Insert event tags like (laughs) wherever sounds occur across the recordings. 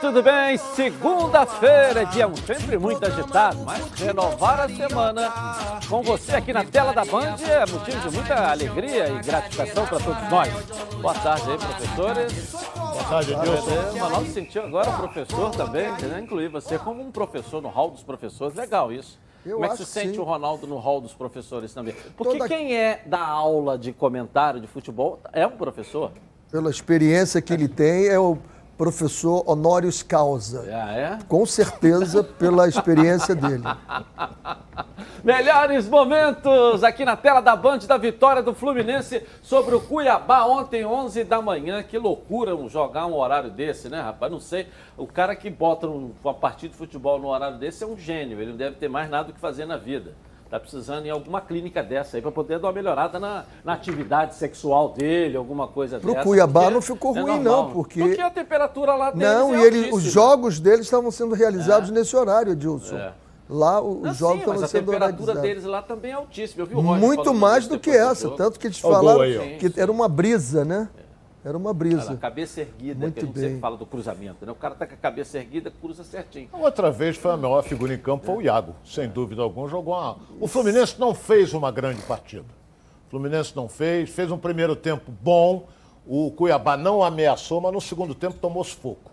Tudo bem? Segunda-feira, dia sempre muito agitado, mas renovar a semana com você aqui na tela da Band é motivo de muita alegria e gratificação para todos nós. Boa tarde aí, professores. Boa tarde, Edilson. O Manuel se sentiu agora professor também, né? incluir você como um professor no hall dos professores. Legal isso. Eu Como é que se sente sim. o Ronaldo no hall dos professores também? Porque Toda- quem é da aula de comentário de futebol é um professor. Pela experiência que ele tem, é o professor honoris causa. Ah, é? Com certeza, pela experiência dele. (laughs) Melhores momentos aqui na tela da Band da vitória do Fluminense sobre o Cuiabá ontem, 11 da manhã. Que loucura jogar um horário desse, né, rapaz? Não sei. O cara que bota um- uma partida de futebol no horário desse é um gênio. Ele não deve ter mais nada o que fazer na vida. Tá precisando ir em alguma clínica dessa aí para poder dar uma melhorada na, na atividade sexual dele, alguma coisa Pro dessa. Cuiabá porque não ficou é ruim, normal. não, porque- Porque a temperatura lá deles Não, é e ele, os jogos dele estavam sendo realizados nesse horário, Edilson. É. Lá o- os Não, jogos sim, estavam mas a sendo temperatura realizados. deles lá também é altíssima. Eu vi o Roger Muito mais do que essa, tanto que eles falaram aí, que era uma brisa, né? Era uma brisa. a cabeça erguida, Muito que a gente bem. sempre fala do cruzamento, né? O cara tá com a cabeça erguida, cruza certinho. Outra vez foi a melhor figura em campo, foi o Iago, sem dúvida alguma. Jogou uma... O Fluminense não fez uma grande partida. O Fluminense não fez, fez um primeiro tempo bom. O Cuiabá não ameaçou, mas no segundo tempo tomou sufoco.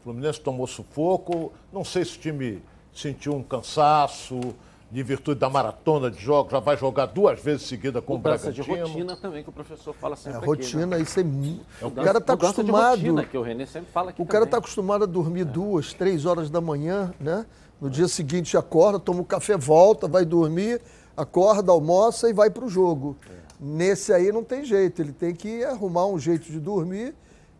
O Fluminense tomou sufoco. Não sei se o time sentiu um cansaço de virtude da maratona de jogos. Já vai jogar duas vezes seguida com Mudança o de Bragantino. rotina também, que o professor fala É, sempre aqui, rotina, né? isso é. mu- O Mudança- cara está mudança de acostumado. rotina, que o Renê sempre fala aqui O cara está acostumado a dormir duas, três horas da manhã, né? No dia seguinte acorda, toma um café, volta, vai dormir, acorda, almoça e vai para o jogo. Nesse aí não tem jeito, ele tem que arrumar um jeito de dormir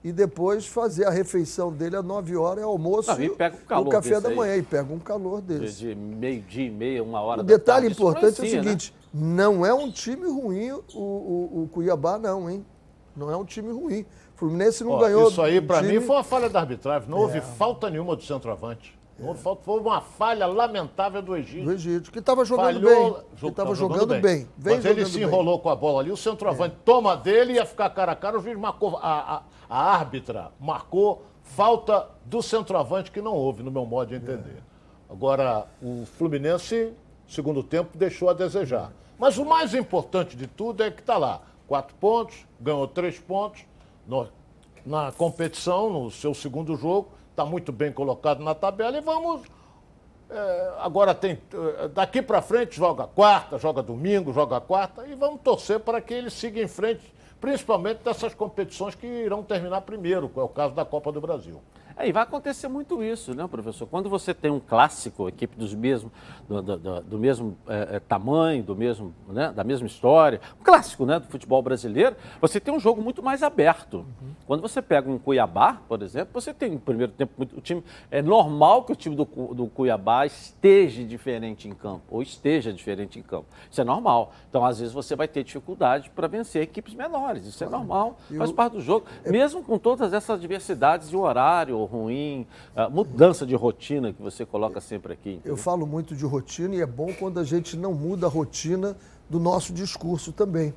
e depois fazer a refeição dele às 9 horas, é almoço Não, e pega o calor o café da aí. manhã, e pega um calor De, desse. de meio-dia e meia, uma hora O da detalhe tarde, importante é o né? seguinte, não é um time ruim o, o, o Cuiabá não, hein? Não é um time ruim. O Fluminense não Ó, ganhou. Isso aí, um para time- mim, foi uma falha da arbitragem. Não houve falta nenhuma do centroavante. Não houve falta, foi uma falha lamentável do Egito. do Egito, que estava jogando Falhou, bem. Que jo- estava tava jogando, bem. Vem Mas ele jogando se bem. É. enrolou com a bola ali, o centroavante toma dele, ia ficar cara a cara, o juiz marcou, a, a, a árbitra marcou falta do centroavante que não houve, no meu modo de entender. Agora, o Fluminense, segundo tempo, deixou a desejar. Mas o mais importante de tudo é que está lá, quatro pontos, ganhou três pontos no- na competição, no seu segundo jogo, está muito bem colocado na tabela e vamos é, agora tem. eh, Daqui para frente joga quarta, joga domingo, joga quarta e vamos torcer para que ele siga em frente, principalmente dessas competições que irão terminar primeiro, que é o caso da Copa do Brasil. É, e vai acontecer muito isso, né, professor? Quando você tem um clássico, equipe dos mesmo, do, do- do- mesmo eh, eh, tamanho, do mesmo, né, da mesma história, um clássico né, do futebol brasileiro, você tem um jogo muito mais aberto. Quando você pega um Cuiabá, por exemplo, você tem um primeiro tempo muito. O time, é normal que o time do, do Cuiabá esteja diferente em campo, ou esteja diferente em campo. Isso é normal. Então, às vezes, você vai ter dificuldade para vencer equipes menores. Isso é normal, faz parte do jogo. Mesmo com todas essas diversidades de horário ruim, mudança de rotina que você coloca sempre aqui. Eu falo muito de rotina e é bom quando a gente não muda a rotina do nosso discurso também.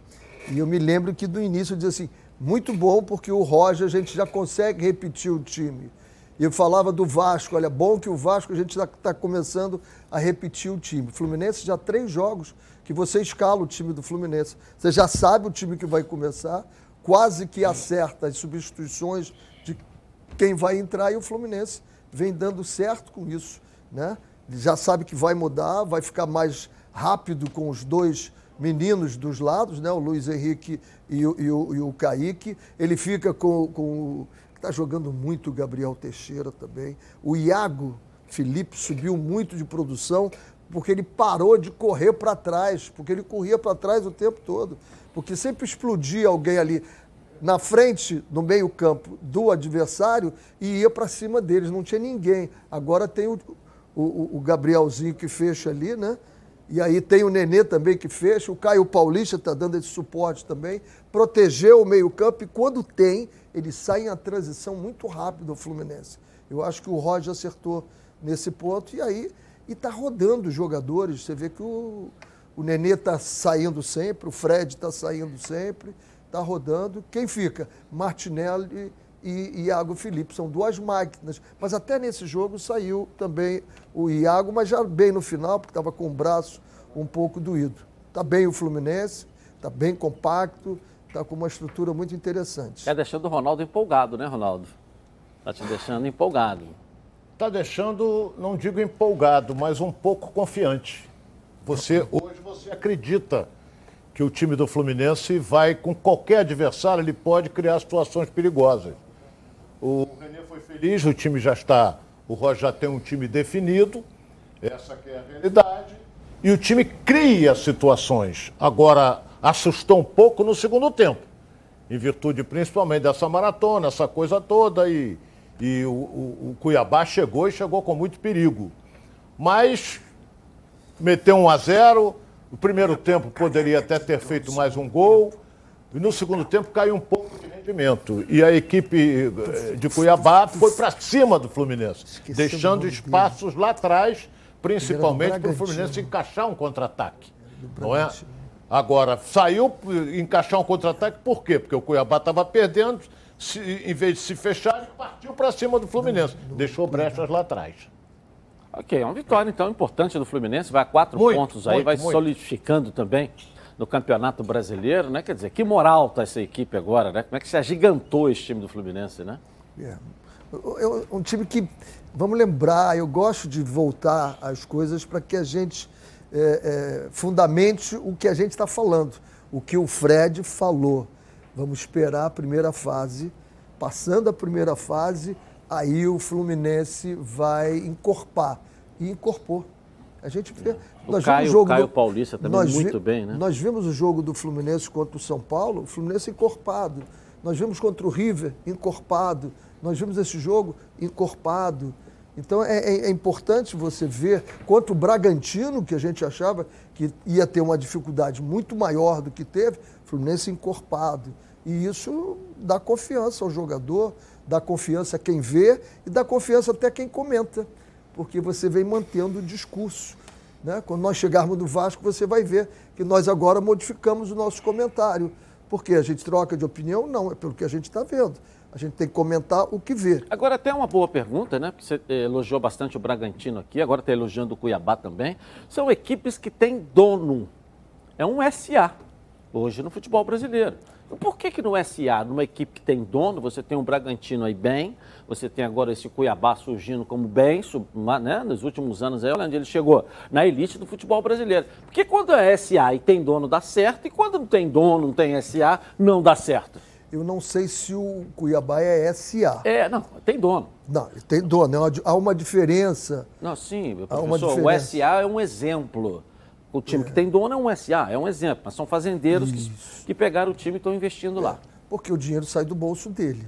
E eu me lembro que do início eu dizia assim, muito bom porque o Roger a gente já consegue repetir o time. E eu falava do Vasco, olha, bom que o Vasco a gente está começando a repetir o time. Fluminense já três jogos que você escala o time do Fluminense. Você já sabe o time que vai começar, quase que acerta as substituições quem vai entrar e o Fluminense vem dando certo com isso, né? Já sabe que vai mudar, vai ficar mais rápido com os dois meninos dos lados, né? O Luiz Henrique e o, e o, e o Kaique. Ele fica com, com o. Está jogando muito o Gabriel Teixeira também. O Iago Felipe subiu muito de produção porque ele parou de correr para trás, porque ele corria para trás o tempo todo. Porque sempre explodia alguém ali na frente, no meio-campo do adversário e ia para cima deles, não tinha ninguém. Agora tem o, o, o Gabrielzinho que fecha ali, né? E aí tem o Nenê também que fecha, o Caio Paulista está dando esse suporte também, protegeu o meio-campo e quando tem, ele sai em a transição muito rápido ao Fluminense. Eu acho que o Roger acertou nesse ponto e aí e está rodando os jogadores. Você vê que o, o Nenê está saindo sempre, o Fred está saindo sempre, está rodando. Quem fica? Martinelli e Iago Felipe. São duas máquinas. Mas até nesse jogo saiu também o Iago, mas já bem no final, porque estava com o braço um pouco doído. Está bem o Fluminense, está bem compacto, está com uma estrutura muito interessante. Está deixando o Ronaldo empolgado, né, Ronaldo? Está te deixando empolgado. Está deixando, não digo empolgado, mas um pouco confiante. Você hoje você acredita que o time do Fluminense vai com qualquer adversário, ele pode criar situações perigosas. O René foi feliz, o time já está, o Roger já tem um time definido, essa é a realidade, e o time cria situações. Agora, assustou um pouco no segundo tempo, em virtude principalmente dessa maratona, essa coisa toda, e, e o, o, o Cuiabá chegou e chegou com muito perigo. Mas meteu um a 0 o primeiro tempo poderia até ter feito mais um gol, e no segundo tempo caiu um pouco de rendimento. E a equipe eh, de Cuiabá foi para cima do Fluminense, deixando espaços lá atrás, principalmente para o Fluminense encaixar um contra-ataque. Não é? Agora, saiu encaixar um contra-ataque por quê? Porque o Cuiabá estava perdendo, se, em vez de se fechar, partiu para cima do Fluminense. Deixou brechas lá atrás. Ok, é uma vitória então importante do Fluminense, vai a quatro muito, pontos aí, muito, vai muito. solidificando também no Campeonato Brasileiro, né? Quer dizer, que moral tá essa equipe agora, né? Como é que se agigantou esse time do Fluminense, né? É. Um time que, vamos lembrar, eu gosto de voltar às coisas para que a gente é, é, fundamente o que a gente está falando, o que o Fred falou. Vamos esperar a primeira fase, passando a primeira fase, aí o Fluminense vai encorpar e incorporou. A gente vê. O nós Caio, vimos o jogo Caio do, Paulista também muito vi, bem, né? Nós vimos o jogo do Fluminense contra o São Paulo, o Fluminense encorpado. Nós vimos contra o River encorpado. Nós vimos esse jogo encorpado. Então é, é, é, importante você ver quanto o Bragantino, que a gente achava que ia ter uma dificuldade muito maior do que teve, Fluminense encorpado. E isso dá confiança ao jogador, dá confiança a quem vê e dá confiança até a quem comenta porque você vem mantendo o discurso. Né? Quando nós chegarmos no Vasco, você vai ver que nós agora modificamos o nosso comentário. Porque a gente troca de opinião? Não, é pelo que a gente está vendo. A gente tem que comentar o que vê. Agora, até uma boa pergunta, né? Porque você elogiou bastante o Bragantino aqui, agora está elogiando o Cuiabá também. São equipes que têm dono. É um SA hoje no futebol brasileiro. Por que, que no SA, numa equipe que tem dono, você tem um Bragantino aí bem, você tem agora esse Cuiabá surgindo como bem, né, nos últimos anos, aí, onde ele chegou na elite do futebol brasileiro. Porque quando é SA e tem dono, dá certo, e quando não tem dono, não tem SA, não dá certo. Eu não sei se o Cuiabá é SA. É, não, tem dono. Não, tem dono. É há uma diferença. Não, sim, professor, o SA é um exemplo. O time é. que tem dono é um SA, é um exemplo, mas são fazendeiros que, que, pegaram o time e estão investindo é. lá. Porque o dinheiro sai do bolso dele.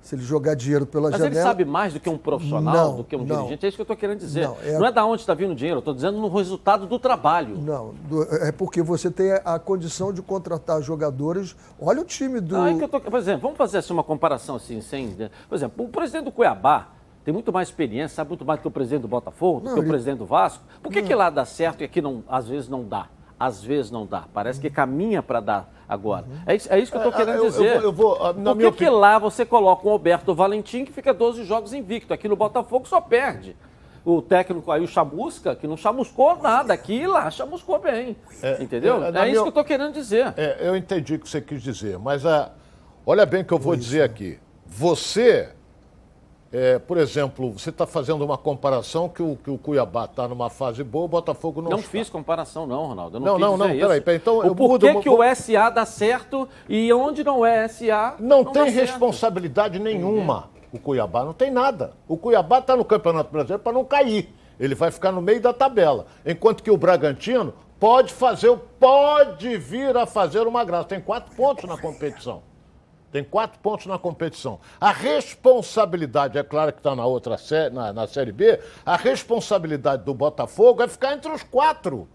Se ele jogar dinheiro pela mas janela... Mas ele sabe mais do que um profissional, não, do que um não, dirigente? É isso que eu estou querendo dizer. Não é, não é da onde está vindo o dinheiro, eu estou dizendo no resultado do trabalho. Não, é porque você tem a condição de contratar jogadores. Olha o time do... Ah, é que eu tô, por exemplo, vamos fazer assim, uma comparação assim, sem... Né? Por exemplo, o presidente do Cuiabá, tem muito mais experiência, sabe muito mais do que o presidente do Botafogo, do não, que ele... o presidente do Vasco. Por que, que lá dá certo e aqui não, às vezes não dá? Às vezes não dá. Parece que caminha para dar agora. Uhum. É, isso, é, isso, que eu estou é, querendo eu, dizer. Eu, eu vou, ah, Por que, que lá você coloca o Alberto Valentim, que fica 12 jogos invicto? Aqui no Botafogo só perde o técnico aí, o chamusca, que não chamuscou nada aqui e lá chamuscou bem. É, entendeu? É, é isso minha... que eu estou querendo dizer. É, eu entendi o que você quis dizer, mas a, olha bem o que eu vou dizer aqui. Você é, por exemplo, você está fazendo uma comparação que o, que o Cuiabá está numa fase boa, o Botafogo não, não está. fiz comparação, não, Ronaldo. não, não, não, peraí, peraí. Então, o eu porquê mudo, que o SA dá certo e onde não é SA. Não, não tem responsabilidade certo. nenhuma o Cuiabá, não tem nada. O Cuiabá está no Campeonato Brasileiro para não cair. Ele vai ficar no meio da tabela. Enquanto que o Bragantino pode fazer, pode vir a fazer uma graça. Tem quatro pontos na competição. Tem quatro pontos na competição. A responsabilidade, é claro que está na outra série, na, na Série B, a responsabilidade do Botafogo é ficar entre os quatro.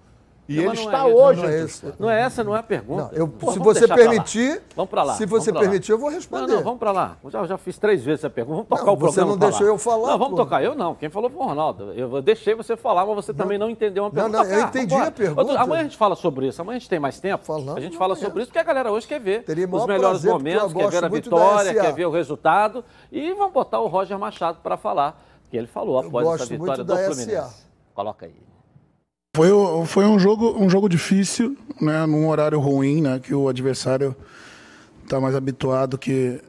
E Não, ele não está é isso, hoje. não é esse. Não é essa, não é a pergunta. Não, eu- Pô, se você deixar pra lá. permitir, Vamos pra lá. se vamos você pra lá. permitir, eu vou responder. Não, não, vamos pra lá. Já, já fiz três vezes essa pergunta. Vamos tocar Não, o você programa não pra deixou lá. eu falar, Não, vamos pô. tocar. Eu não. Quem falou foi o Ronaldo. Eu deixei você falar, mas você também não entendeu uma Não, pergunta. não, eu Tocar, entendi a pergunta. Amanhã a gente fala sobre isso. Amanhã a gente tem mais tempo. Falando a gente fala amanhã. sobre isso, porque a galera hoje quer ver Teria os melhores eu momentos, quer ver a vitória, quer ver o resultado. E vamos botar o Roger Machado para falar, que ele falou após essa vitória do Fluminense. Coloca aí. Foi, foi um jogo um jogo difícil, né, num horário ruim, né, que o adversário está mais habituado que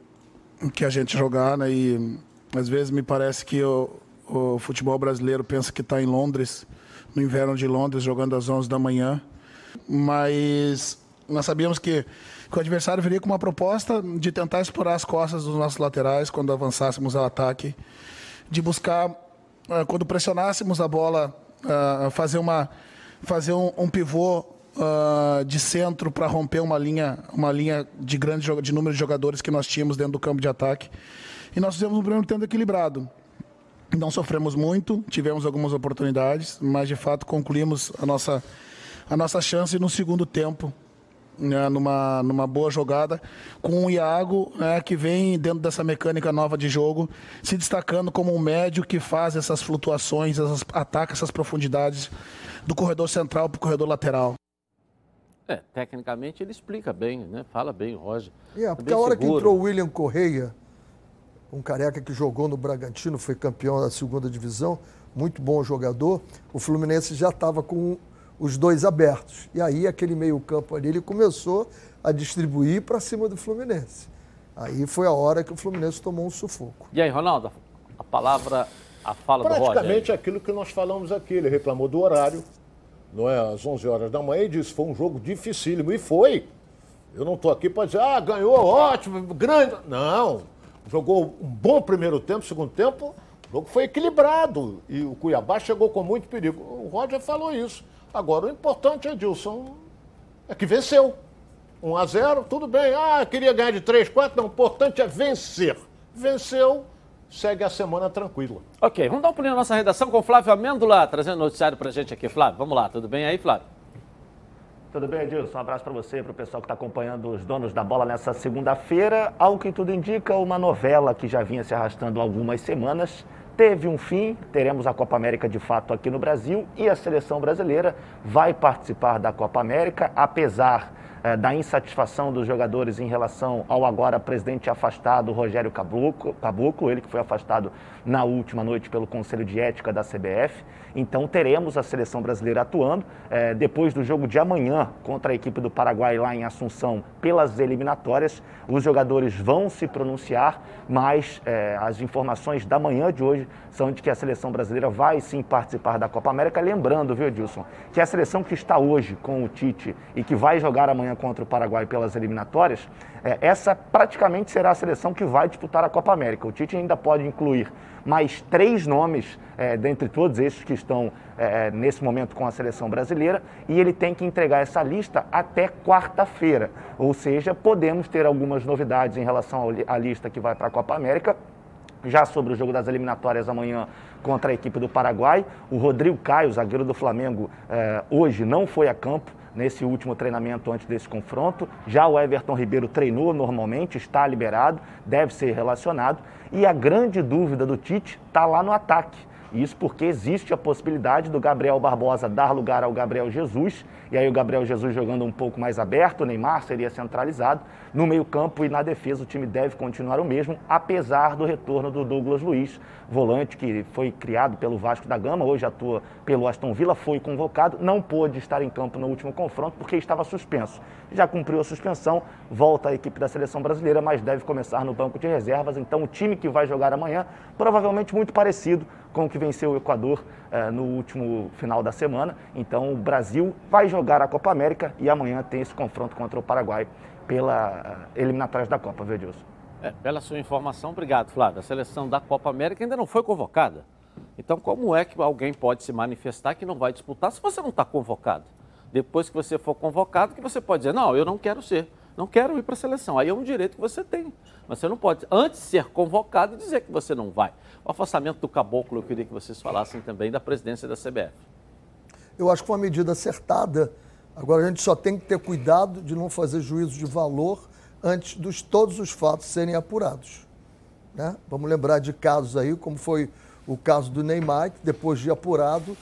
que a gente jogar, né, e às vezes me parece que o, o futebol brasileiro pensa que está em Londres, no inverno de Londres, jogando às 11 da manhã, mas nós sabíamos que, que o adversário viria com uma proposta de tentar explorar as costas dos nossos laterais quando avançássemos ao ataque, de buscar ah, quando pressionássemos a bola, ah, fazer uma fazer um, um pivô ah, de centro para romper uma linha uma linha de grande de número de jogadores que nós tínhamos dentro do campo de ataque. E nós fizemos um primeiro tempo equilibrado. Não sofremos muito, tivemos algumas oportunidades, mas de fato concluímos a nossa a nossa chance no segundo tempo né, numa, numa boa jogada, com o Iago, né, que vem dentro dessa mecânica nova de jogo, se destacando como um médio que faz essas flutuações, essas, ataca essas profundidades do corredor central para o corredor lateral. É, tecnicamente ele explica bem, né? Fala bem o Roger. É, É porque bem a hora que seguro. entrou o William Correia, um careca que jogou no Bragantino, foi campeão da segunda divisão, muito bom jogador, o Fluminense já estava com os dois abertos. E aí aquele meio-campo ali, ele começou a distribuir para cima do Fluminense. Aí foi a hora que o Fluminense tomou um sufoco. E aí, Ronaldo, a palavra, a fala do Roger. Praticamente aquilo que nós falamos aqui. Ele reclamou do horário, não é? Às 11 horas da manhã e disse foi um jogo dificílimo. E foi. Eu não estou aqui para dizer, ah, ganhou, ótimo, grande. Não. Jogou um bom primeiro tempo, segundo tempo, o jogo foi equilibrado. E o Cuiabá chegou com muito perigo. O Roger falou isso. Agora, o importante, Edilson, é que venceu. 1 a 0 tudo bem. Ah, queria ganhar de 3, 4. Não, o importante é vencer. Venceu, segue a semana tranquila. Ok, vamos dar um pulinho na nossa redação com o Flávio Amêndola, trazendo noticiário pra gente aqui. Flávio, vamos lá, tudo bem aí, Flávio? Tudo bem, Edilson? Um abraço para você e para o pessoal que está acompanhando os donos da bola nessa segunda-feira. Ao que tudo indica, uma novela que já vinha se arrastando há algumas semanas teve um fim. Teremos a Copa América de fato aqui no Brasil e a seleção brasileira vai participar da Copa América, apesar eh, da insatisfação dos jogadores em relação ao agora presidente afastado Rogério Caboclo, ele que foi afastado na última noite pelo Conselho de Ética da CBF. Então teremos a seleção brasileira atuando eh, depois do jogo de amanhã contra a equipe do Paraguai lá em Assunção pelas eliminatórias. Os jogadores vão se pronunciar, mas eh, as informações da manhã de hoje são de que a seleção brasileira vai sim participar da Copa América. Lembrando, viu, Edilson, que a seleção que está hoje com o Tite e que vai jogar amanhã contra o Paraguai pelas eliminatórias, eh, essa praticamente será a seleção que vai disputar a Copa América. O Tite ainda pode incluir mais três nomes eh, dentre todos esses que estão eh, nesse momento com a seleção brasileira e ele tem que entregar essa lista até quarta-feira. Ou seja, podemos ter algumas novidades em relação à lista que vai para a Copa América. Já sobre o jogo das eliminatórias amanhã contra a equipe do Paraguai, o Rodrigo Caio, zagueiro do Flamengo, eh, hoje não foi a campo nesse último treinamento antes desse confronto. Já o Everton Ribeiro treinou normalmente, está liberado, deve ser relacionado. E a grande dúvida do Tite está lá no ataque. Isso porque existe a possibilidade do Gabriel Barbosa dar lugar ao Gabriel Jesus, e aí o Gabriel Jesus jogando um pouco mais aberto, o Neymar seria centralizado. No meio-campo e na defesa, o time deve continuar o mesmo, apesar do retorno do Douglas Luiz, volante que foi criado pelo Vasco da Gama, hoje atua pelo Aston Villa, foi convocado, não pôde estar em campo no último confronto porque estava suspenso. Já cumpriu a suspensão, volta à equipe da seleção brasileira, mas deve começar no banco de reservas. Então, o time que vai jogar amanhã, provavelmente muito parecido com o que venceu o Equador eh, no último final da semana. Então, o Brasil vai jogar a Copa América e amanhã tem esse confronto contra o Paraguai pela eh, eliminatórias da Copa, viu, Edilson? É, pela sua informação, obrigado, Flávio. A seleção da Copa América ainda não foi convocada. Então, como é que alguém pode se manifestar que não vai disputar se você não está convocado? Depois que você for convocado, que você pode dizer, não, eu não quero ser, não quero ir para a seleção. Aí é um direito que você tem. Mas você não pode, antes de ser convocado, dizer que você não vai. O afastamento do caboclo, eu queria que vocês falassem também da presidência da CBF. Eu acho que foi uma medida acertada. Agora a gente só tem que ter cuidado de não fazer juízo de valor antes de todos os fatos serem apurados. Né? Vamos lembrar de casos aí, como foi o caso do Neymar, que depois de apurado,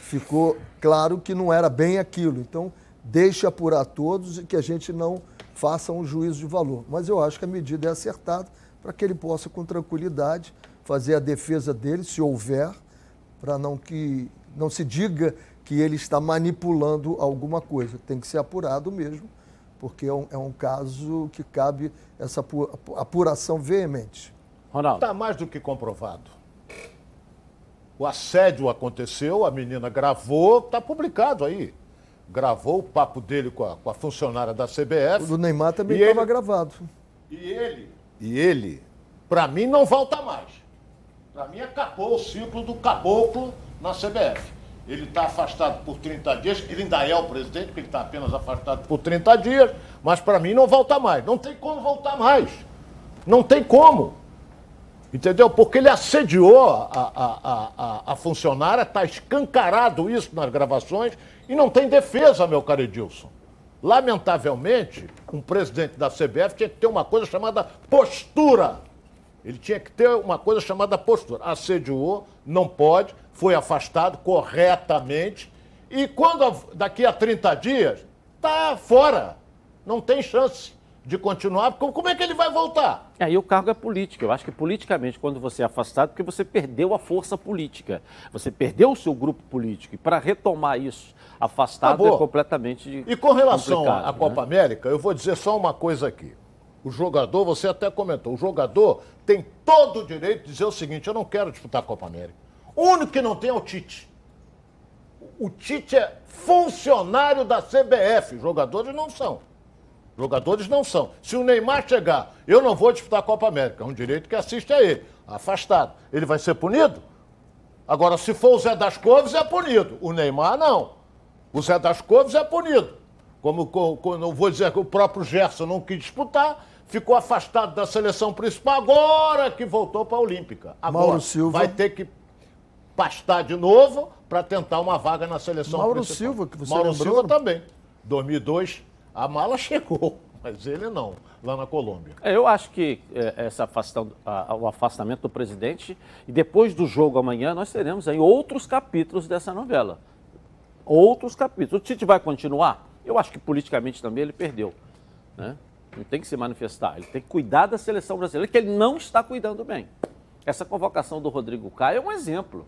ficou claro que não era bem aquilo. Então, deixe apurar todos e que a gente não faça um juízo de valor. Mas eu acho que a medida é acertada para que ele possa, com tranquilidade, fazer a defesa dele, se houver, para não que não se diga que ele está manipulando alguma coisa. Tem que ser apurado mesmo, porque é um, é um caso que cabe essa apuração veemente. Ronaldo. Está mais do que comprovado. O assédio aconteceu, a menina gravou, está publicado aí. Gravou o papo dele com a, com a funcionária da CBF. O do Neymar também estava gravado. E ele, e ele, para mim, não volta mais. Para mim, acabou o ciclo do caboclo na CBF. Ele está afastado por 30 dias, ele ainda é o presidente, porque ele está apenas afastado por 30 dias, mas para mim não volta mais. Não tem como voltar mais. Não tem como. Entendeu? Porque ele assediou a, a, a, a funcionária, está escancarado isso nas gravações e não tem defesa, meu caro Edilson. Lamentavelmente, um presidente da CBF tinha que ter uma coisa chamada postura. Ele tinha que ter uma coisa chamada postura. Assediou, não pode, foi afastado corretamente e quando daqui a 30 dias, está fora. Não tem chance de continuar, como é que ele vai voltar? Aí é, o cargo é político. Eu acho que politicamente, quando você é afastado, porque você perdeu a força política, você perdeu o seu grupo político. E para retomar isso, afastado Acabou. é completamente. E com relação à né? Copa América, eu vou dizer só uma coisa aqui. O jogador, você até comentou, o jogador tem todo o direito de dizer o seguinte: eu não quero disputar a Copa América. O único que não tem é o Tite. O Tite é funcionário da CBF, jogadores não são. Jogadores não são. Se o Neymar chegar, eu não vou disputar a Copa América, é um direito que assiste a ele, afastado. Ele vai ser punido? Agora, se for o Zé das Couves, é punido. O Neymar, não. O Zé das Couves é punido. Como, como não vou dizer que o próprio Gerson não quis disputar, ficou afastado da seleção principal, agora que voltou para a Olímpica. Agora Mauro Silva. vai ter que pastar de novo para tentar uma vaga na seleção Mauro principal. Silva, que você Mauro lembrou? Silva também. 2002, a mala (laughs) chegou, mas ele não, lá na Colômbia. É, eu acho que é, essa afastão, a, o afastamento do presidente, e depois do jogo amanhã, nós teremos aí outros capítulos dessa novela. Outros capítulos. O Tite vai continuar? Eu acho que politicamente também ele perdeu. Né? Não tem que se manifestar, ele tem que cuidar da seleção brasileira, que ele não está cuidando bem. Essa convocação do Rodrigo Caio é um exemplo.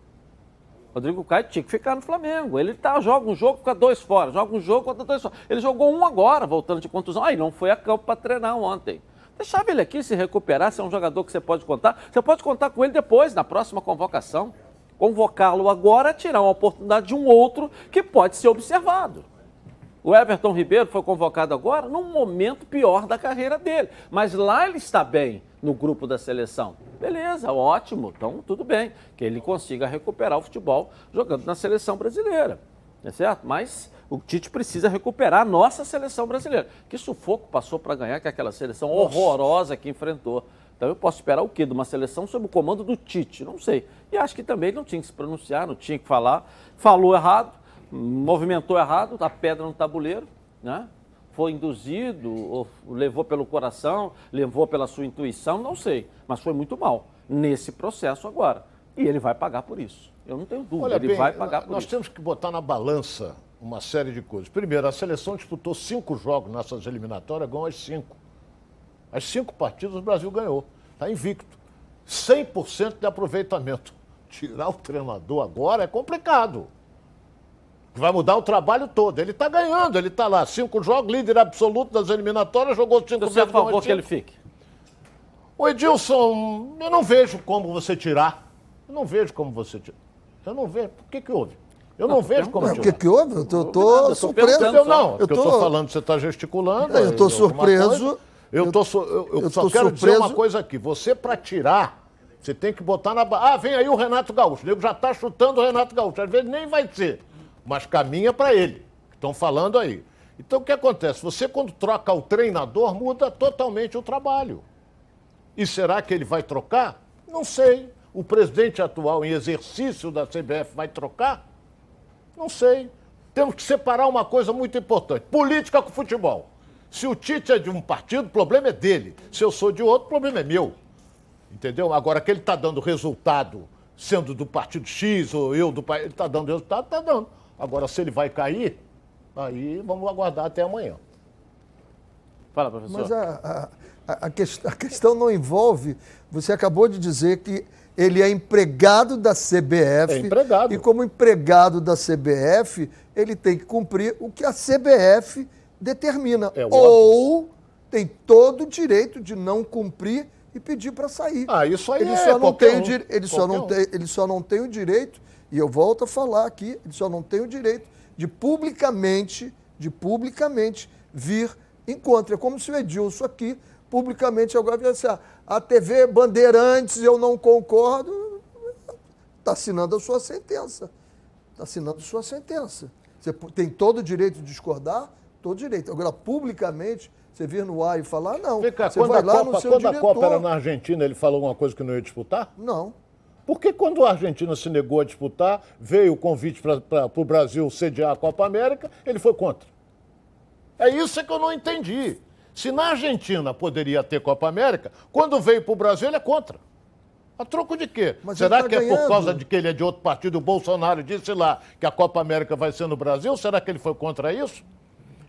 Rodrigo Caio tinha que ficar no Flamengo. Ele tá, joga um jogo, fica dois fora. Joga um jogo, fica dois fora. Ele jogou um agora, voltando de contusão. Aí não foi a campo para treinar ontem. Deixava ele aqui se recuperar, se é um jogador que você pode contar. Você pode contar com ele depois, na próxima convocação. Convocá-lo agora tirar uma oportunidade de um outro que pode ser observado. O Everton Ribeiro foi convocado agora num momento pior da carreira dele. Mas lá ele está bem no grupo da seleção. Beleza, ótimo, então tudo bem. Que ele consiga recuperar o futebol jogando na seleção brasileira. É certo? Mas o Tite precisa recuperar a nossa seleção brasileira. Que sufoco passou para ganhar que é aquela seleção horrorosa que enfrentou. Então eu posso esperar o quê? De uma seleção sob o comando do Tite? Não sei. E acho que também não tinha que se pronunciar, não tinha que falar. Falou errado, movimentou errado, a pedra no tabuleiro, né? Foi induzido, ou levou pelo coração, levou pela sua intuição, não sei. Mas foi muito mal nesse processo agora. E ele vai pagar por isso. Eu não tenho dúvida, Olha ele bem, vai pagar por nós isso. Nós temos que botar na balança uma série de coisas. Primeiro, a seleção disputou cinco jogos nessas eliminatórias, ganhou as cinco. As cinco partidas o Brasil ganhou. Está invicto. 100% de aproveitamento. Tirar o treinador agora é complicado. Vai mudar o trabalho todo. Ele está ganhando, ele está lá. Cinco jogos, líder absoluto das eliminatórias, jogou cinco Você é a favor que ele fique? O Edilson, eu não vejo como você tirar. Eu não vejo como você tirar. Eu não vejo. Por que que houve? Eu não, não vejo como tirar. O que que houve? Eu tô, tô surpreso. Eu não, eu tô... falando, você está gesticulando. Eu tô surpreso. Eu, tô, eu, eu, eu só quero surpreso. dizer uma coisa aqui. Você, para tirar, você tem que botar na... Ah, vem aí o Renato Gaúcho. O nego já está chutando o Renato Gaúcho. Às vezes nem vai ser mas caminha para ele. Estão falando aí. Então o que acontece? Você, quando troca o treinador, muda totalmente o trabalho. E será que ele vai trocar? Não sei. O presidente atual em exercício da CBF vai trocar? Não sei. Temos que separar uma coisa muito importante: política com futebol. Se o Tite é de um partido, o problema é dele. Se eu sou de outro, o problema é meu. Entendeu? Agora que ele está dando resultado, sendo do partido X ou eu do partido, ele está dando resultado, está dando. Agora, se ele vai cair, aí vamos aguardar até amanhã. Fala, professor. Mas a, a, a, quest- a questão não envolve. Você acabou de dizer que ele é empregado da CBF. É empregado. E como empregado da CBF, ele tem que cumprir o que a CBF determina. É, o Ou tem todo o direito de não cumprir e pedir para sair. Ah, isso aí ele é só não tem o um. dire- ele só não um. tem ele só não tem o direito e eu volto a falar aqui ele só não tem o direito de publicamente de publicamente vir em contra. É como se o Edilson aqui publicamente agora viesse a, a TV Bandeirantes eu não concordo. Está assinando a sua sentença. Está assinando a sua sentença. Você tem todo o direito de discordar? Todo o direito. Agora publicamente você vir no ar e falar não. Cá, você quando, vai a lá Copa, no seu quando a diretor Copa era na Argentina, ele falou alguma coisa que não ia disputar? não Por que quando a Argentina se negou a disputar, veio o convite para o Brasil sediar a Copa América, ele foi contra? É isso que eu não entendi. Se na Argentina poderia ter Copa América, quando veio para o Brasil, ele é contra. A troco de quê? Mas Será tá que é por ganhando. causa de que ele é de outro partido? O Bolsonaro disse lá que a Copa América vai ser no Brasil? Será que ele foi contra isso?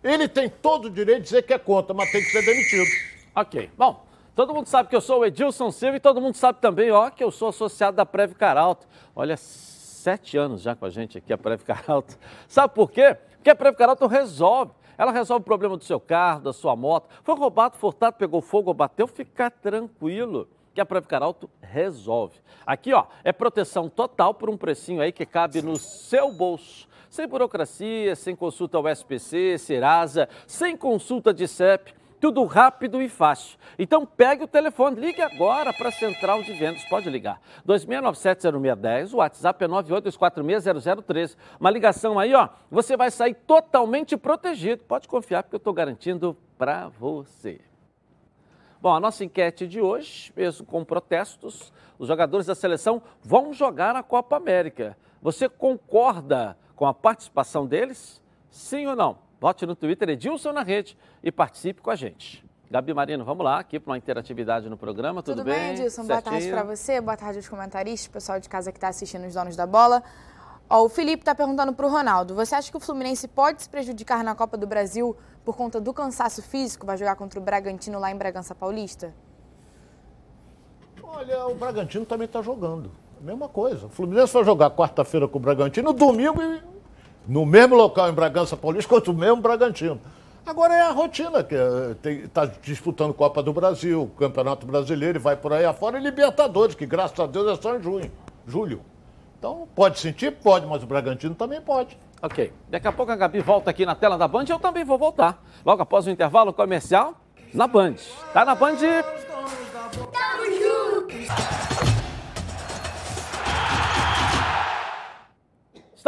Ele tem todo o direito de dizer que é contra, mas tem que ser demitido. Ok. Bom, todo mundo sabe que eu sou o Edilson Silva e todo mundo sabe também, ó, que eu sou associado da Preve Caralto. Olha, sete anos já com a gente aqui, a Preve Caralto. Sabe por quê? Porque a Preve Caralto resolve. Ela resolve o problema do seu carro, da sua moto. Foi roubado, furtado, pegou fogo bateu, fica tranquilo. Que a Preve Caralto resolve. Aqui, ó, é proteção total por um precinho aí que cabe no seu bolso. Sem burocracia, sem consulta ao SPC, Serasa, sem consulta de CEP. Tudo rápido e fácil. Então pegue o telefone, ligue agora para a Central de Vendas. Pode ligar. 2697-0610, o WhatsApp é 982460013. Uma ligação aí, ó, você vai sair totalmente protegido. Pode confiar, porque eu estou garantindo para você. Bom, a nossa enquete de hoje, mesmo com protestos, os jogadores da seleção vão jogar a Copa América. Você concorda com a participação deles? Sim ou não? Vote no Twitter Edilson na rede e participe com a gente. Gabi Marino, vamos lá, aqui para uma interatividade no programa. Tudo, Tudo bem, Edilson? Boa tarde para você, boa tarde aos comentaristas, pessoal de casa que está assistindo os donos da bola. Ó, o Felipe está perguntando para o Ronaldo: você acha que o Fluminense pode se prejudicar na Copa do Brasil por conta do cansaço físico? Vai jogar contra o Bragantino lá em Bragança Paulista? Olha, o Bragantino também está jogando. Mesma coisa. O Fluminense vai jogar quarta-feira com o Bragantino, domingo e no mesmo local em Bragança Paulista contra o mesmo Bragantino. Agora é a rotina que está disputando Copa do Brasil, Campeonato Brasileiro e vai por aí afora e Libertadores, que graças a Deus é só em junho, julho. Então pode sentir? Pode, mas o Bragantino também pode. Ok. Daqui a pouco a Gabi volta aqui na tela da Band e eu também vou voltar. Logo após o intervalo comercial, na Band. Tá na Band?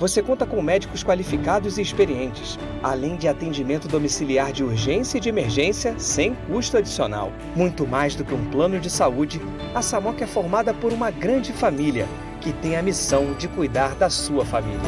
você conta com médicos qualificados e experientes, além de atendimento domiciliar de urgência e de emergência sem custo adicional. Muito mais do que um plano de saúde, a Samok é formada por uma grande família que tem a missão de cuidar da sua família.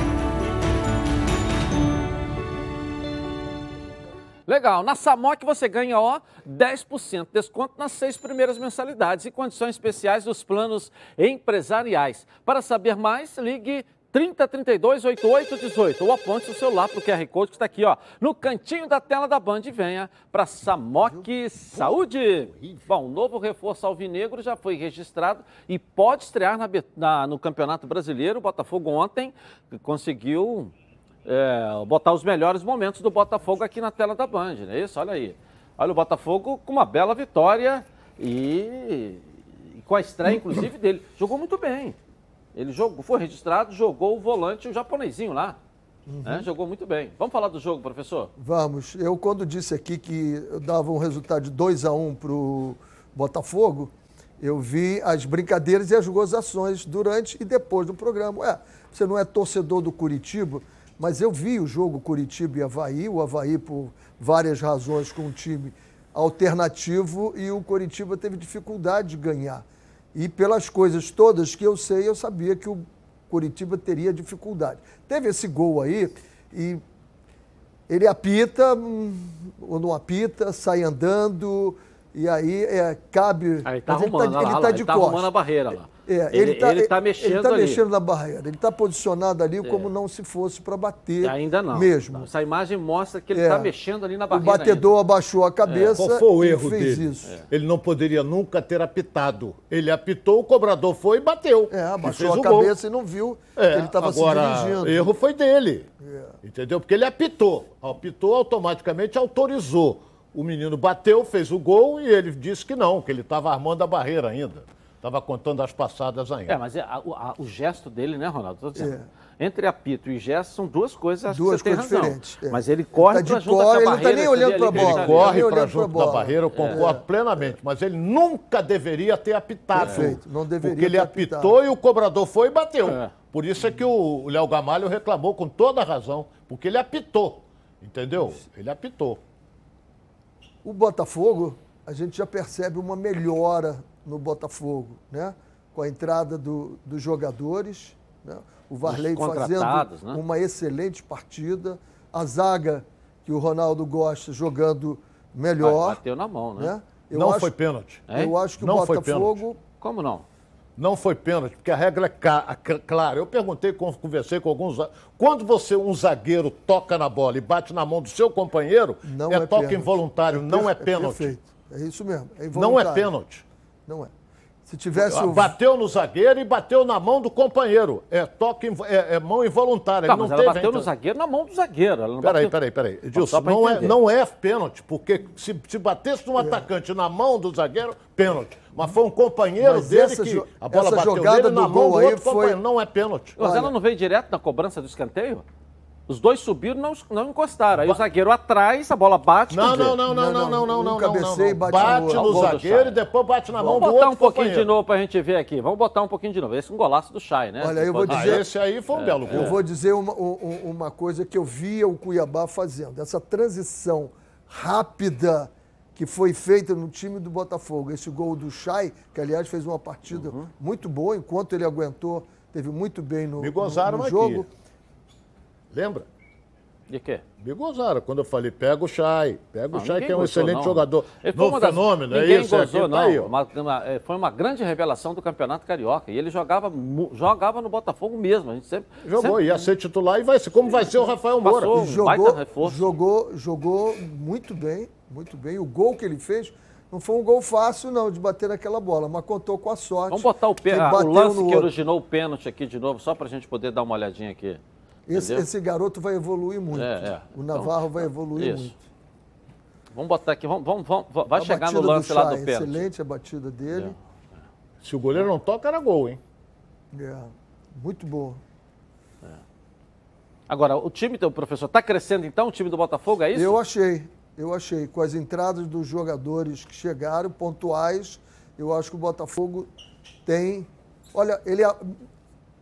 Legal. Na Samok você ganha, ó, 10% desconto nas seis primeiras mensalidades e condições especiais dos planos empresariais. Para saber mais, ligue 30 32 88 18 ou aponte o celular para o QR Code que está aqui, ó, no cantinho da tela da Band venha para Samok Saúde. Bom, o novo reforço alvinegro já foi registrado e pode estrear na, na, no Campeonato Brasileiro. O Botafogo ontem conseguiu é, botar os melhores momentos do Botafogo aqui na tela da Band, não é isso? Olha aí. Olha o Botafogo com uma bela vitória e, e com a estreia, inclusive, dele. Jogou muito bem. Ele jogou, foi registrado, jogou o volante, o japonesinho lá. Uhum. Né? Jogou muito bem. Vamos falar do jogo, professor? Vamos. Eu, quando disse aqui que eu dava um resultado de 2 a 1 um para o Botafogo, eu vi as brincadeiras e as gozações durante e depois do programa. Ué, você não é torcedor do Curitiba, mas eu vi o jogo Curitiba e Havaí, o Havaí por várias razões com um time alternativo e o Curitiba teve dificuldade de ganhar. E pelas coisas todas que eu sei, eu sabia que o Curitiba teria dificuldade. Teve esse gol aí e ele apita hum, ou não apita, sai andando e aí é, cabe. Aí tá arrumando, ele tá, ele tá de ele tá arrumando a barreira lá. É, ele está ele tá mexendo ele tá mexendo na barreira. Ele está posicionado ali é. como não se fosse para bater. Ainda não. Mesmo. Essa imagem mostra que ele está é. mexendo ali na barreira. O batedor ainda. abaixou a cabeça. É. Qual foi o erro dele? Isso. É. Ele não poderia nunca ter apitado. Ele apitou, o cobrador foi e bateu. É, abaixou a cabeça gol. e não viu. É, ele estava se dirigindo. erro foi dele. Entendeu? Porque ele apitou. Apitou automaticamente autorizou. O menino bateu, fez o gol e ele disse que não, que ele estava armando a barreira ainda. Estava contando as passadas ainda. É, mas é, a, a, o gesto dele, né, Ronaldo? Dizendo, é. Entre apito e gesto são duas coisas, duas que você coisas tem razão. Diferentes, é. Mas ele corre ele tá para junto cor, da ele barreira. Ele não está nem olhando para a bola. Ele corre para junto da barreira, eu concordo é. plenamente. Mas ele nunca deveria ter apitado. Perfeito, não deveria Porque ele apitou apitado. e o cobrador foi e bateu. É. Por isso é que o Léo Gamalho reclamou com toda a razão. Porque ele apitou, entendeu? Ele apitou. O Botafogo, a gente já percebe uma melhora no Botafogo, né? com a entrada do, dos jogadores, né? o Varley fazendo né? uma excelente partida, a zaga que o Ronaldo gosta jogando melhor. Bateu na mão, né? né? Eu não acho, foi pênalti. Eu acho que não o Botafogo. Como não? Não foi pênalti, porque a regra é clara. Eu perguntei, conversei com alguns. Quando você, um zagueiro, toca na bola e bate na mão do seu companheiro, não é, é toque pênalti. involuntário, é não é pênalti. É perfeito. É isso mesmo. É não é pênalti. Não é. Se tivesse o... Bateu no zagueiro e bateu na mão do companheiro. É toque, é, é mão involuntária. Tá, mas ela teve, bateu então... no zagueiro na mão do zagueiro. Ela não peraí, bateu... peraí, peraí. Edilson, não é, não é pênalti, porque se, se batesse um é. atacante na mão do zagueiro, pênalti. Mas foi um companheiro mas dele que a bola bateu dele na mão do outro foi... companheiro. Não é pênalti. Mas ela não veio direto na cobrança do escanteio? Os dois subiram, não, não encostaram. Aí o zagueiro atrás, a bola bate. Não, não, não, não, não, não, não, não. Cabeceio, bate, bate no, no zagueiro e depois bate na Vamos mão do outro. Vamos botar um pouquinho de novo pra gente ver aqui. Vamos botar um pouquinho de novo. Esse é um golaço do Chay, né? Olha, eu vou dizer. esse aí foi um é, belo é. gol. Eu vou dizer uma, coisa que eu via o Cuiabá fazendo. Essa transição rápida que foi feita no time do Botafogo. Esse gol do Chay, que aliás fez uma partida uhum. muito boa, enquanto ele aguentou, teve muito bem no, Me no, no jogo. Aqui. Lembra? De quê? Me gozaram quando eu falei, pega o Chay, pega não, o Chay que é um gozou, excelente não. jogador. Ele foi das... fenômeno, é isso? Gozou, é não. Tá aí, uma, uma, é, foi uma grande revelação do Campeonato Carioca. E ele jogava, jogava no Botafogo mesmo. A gente sempre, jogou, sempre... ia ser titular e vai ser. Como vai ser o Rafael Moura? Passou, jogou, jogou, jogou muito bem, muito bem. O gol que ele fez não foi um gol fácil, não, de bater naquela bola, mas contou com a sorte. Vamos botar o, pê... o lance que originou o pênalti aqui de novo, só para a gente poder dar uma olhadinha aqui. Esse, esse, garoto vai evoluir muito. É, é. O Navarro então, vai evoluir isso. muito. Vamos botar aqui, vamos, vamos, vamos vai a chegar no lance do lá do pênalti. Excelente a batida dele. É. Se o goleiro não toca, era gol, hein? É, muito bom. É. Agora, o time, o professor, está crescendo então, o time do Botafogo, é isso? Eu achei, eu achei. Com as entradas dos jogadores que chegaram, pontuais, eu acho que o Botafogo tem. Olha, ele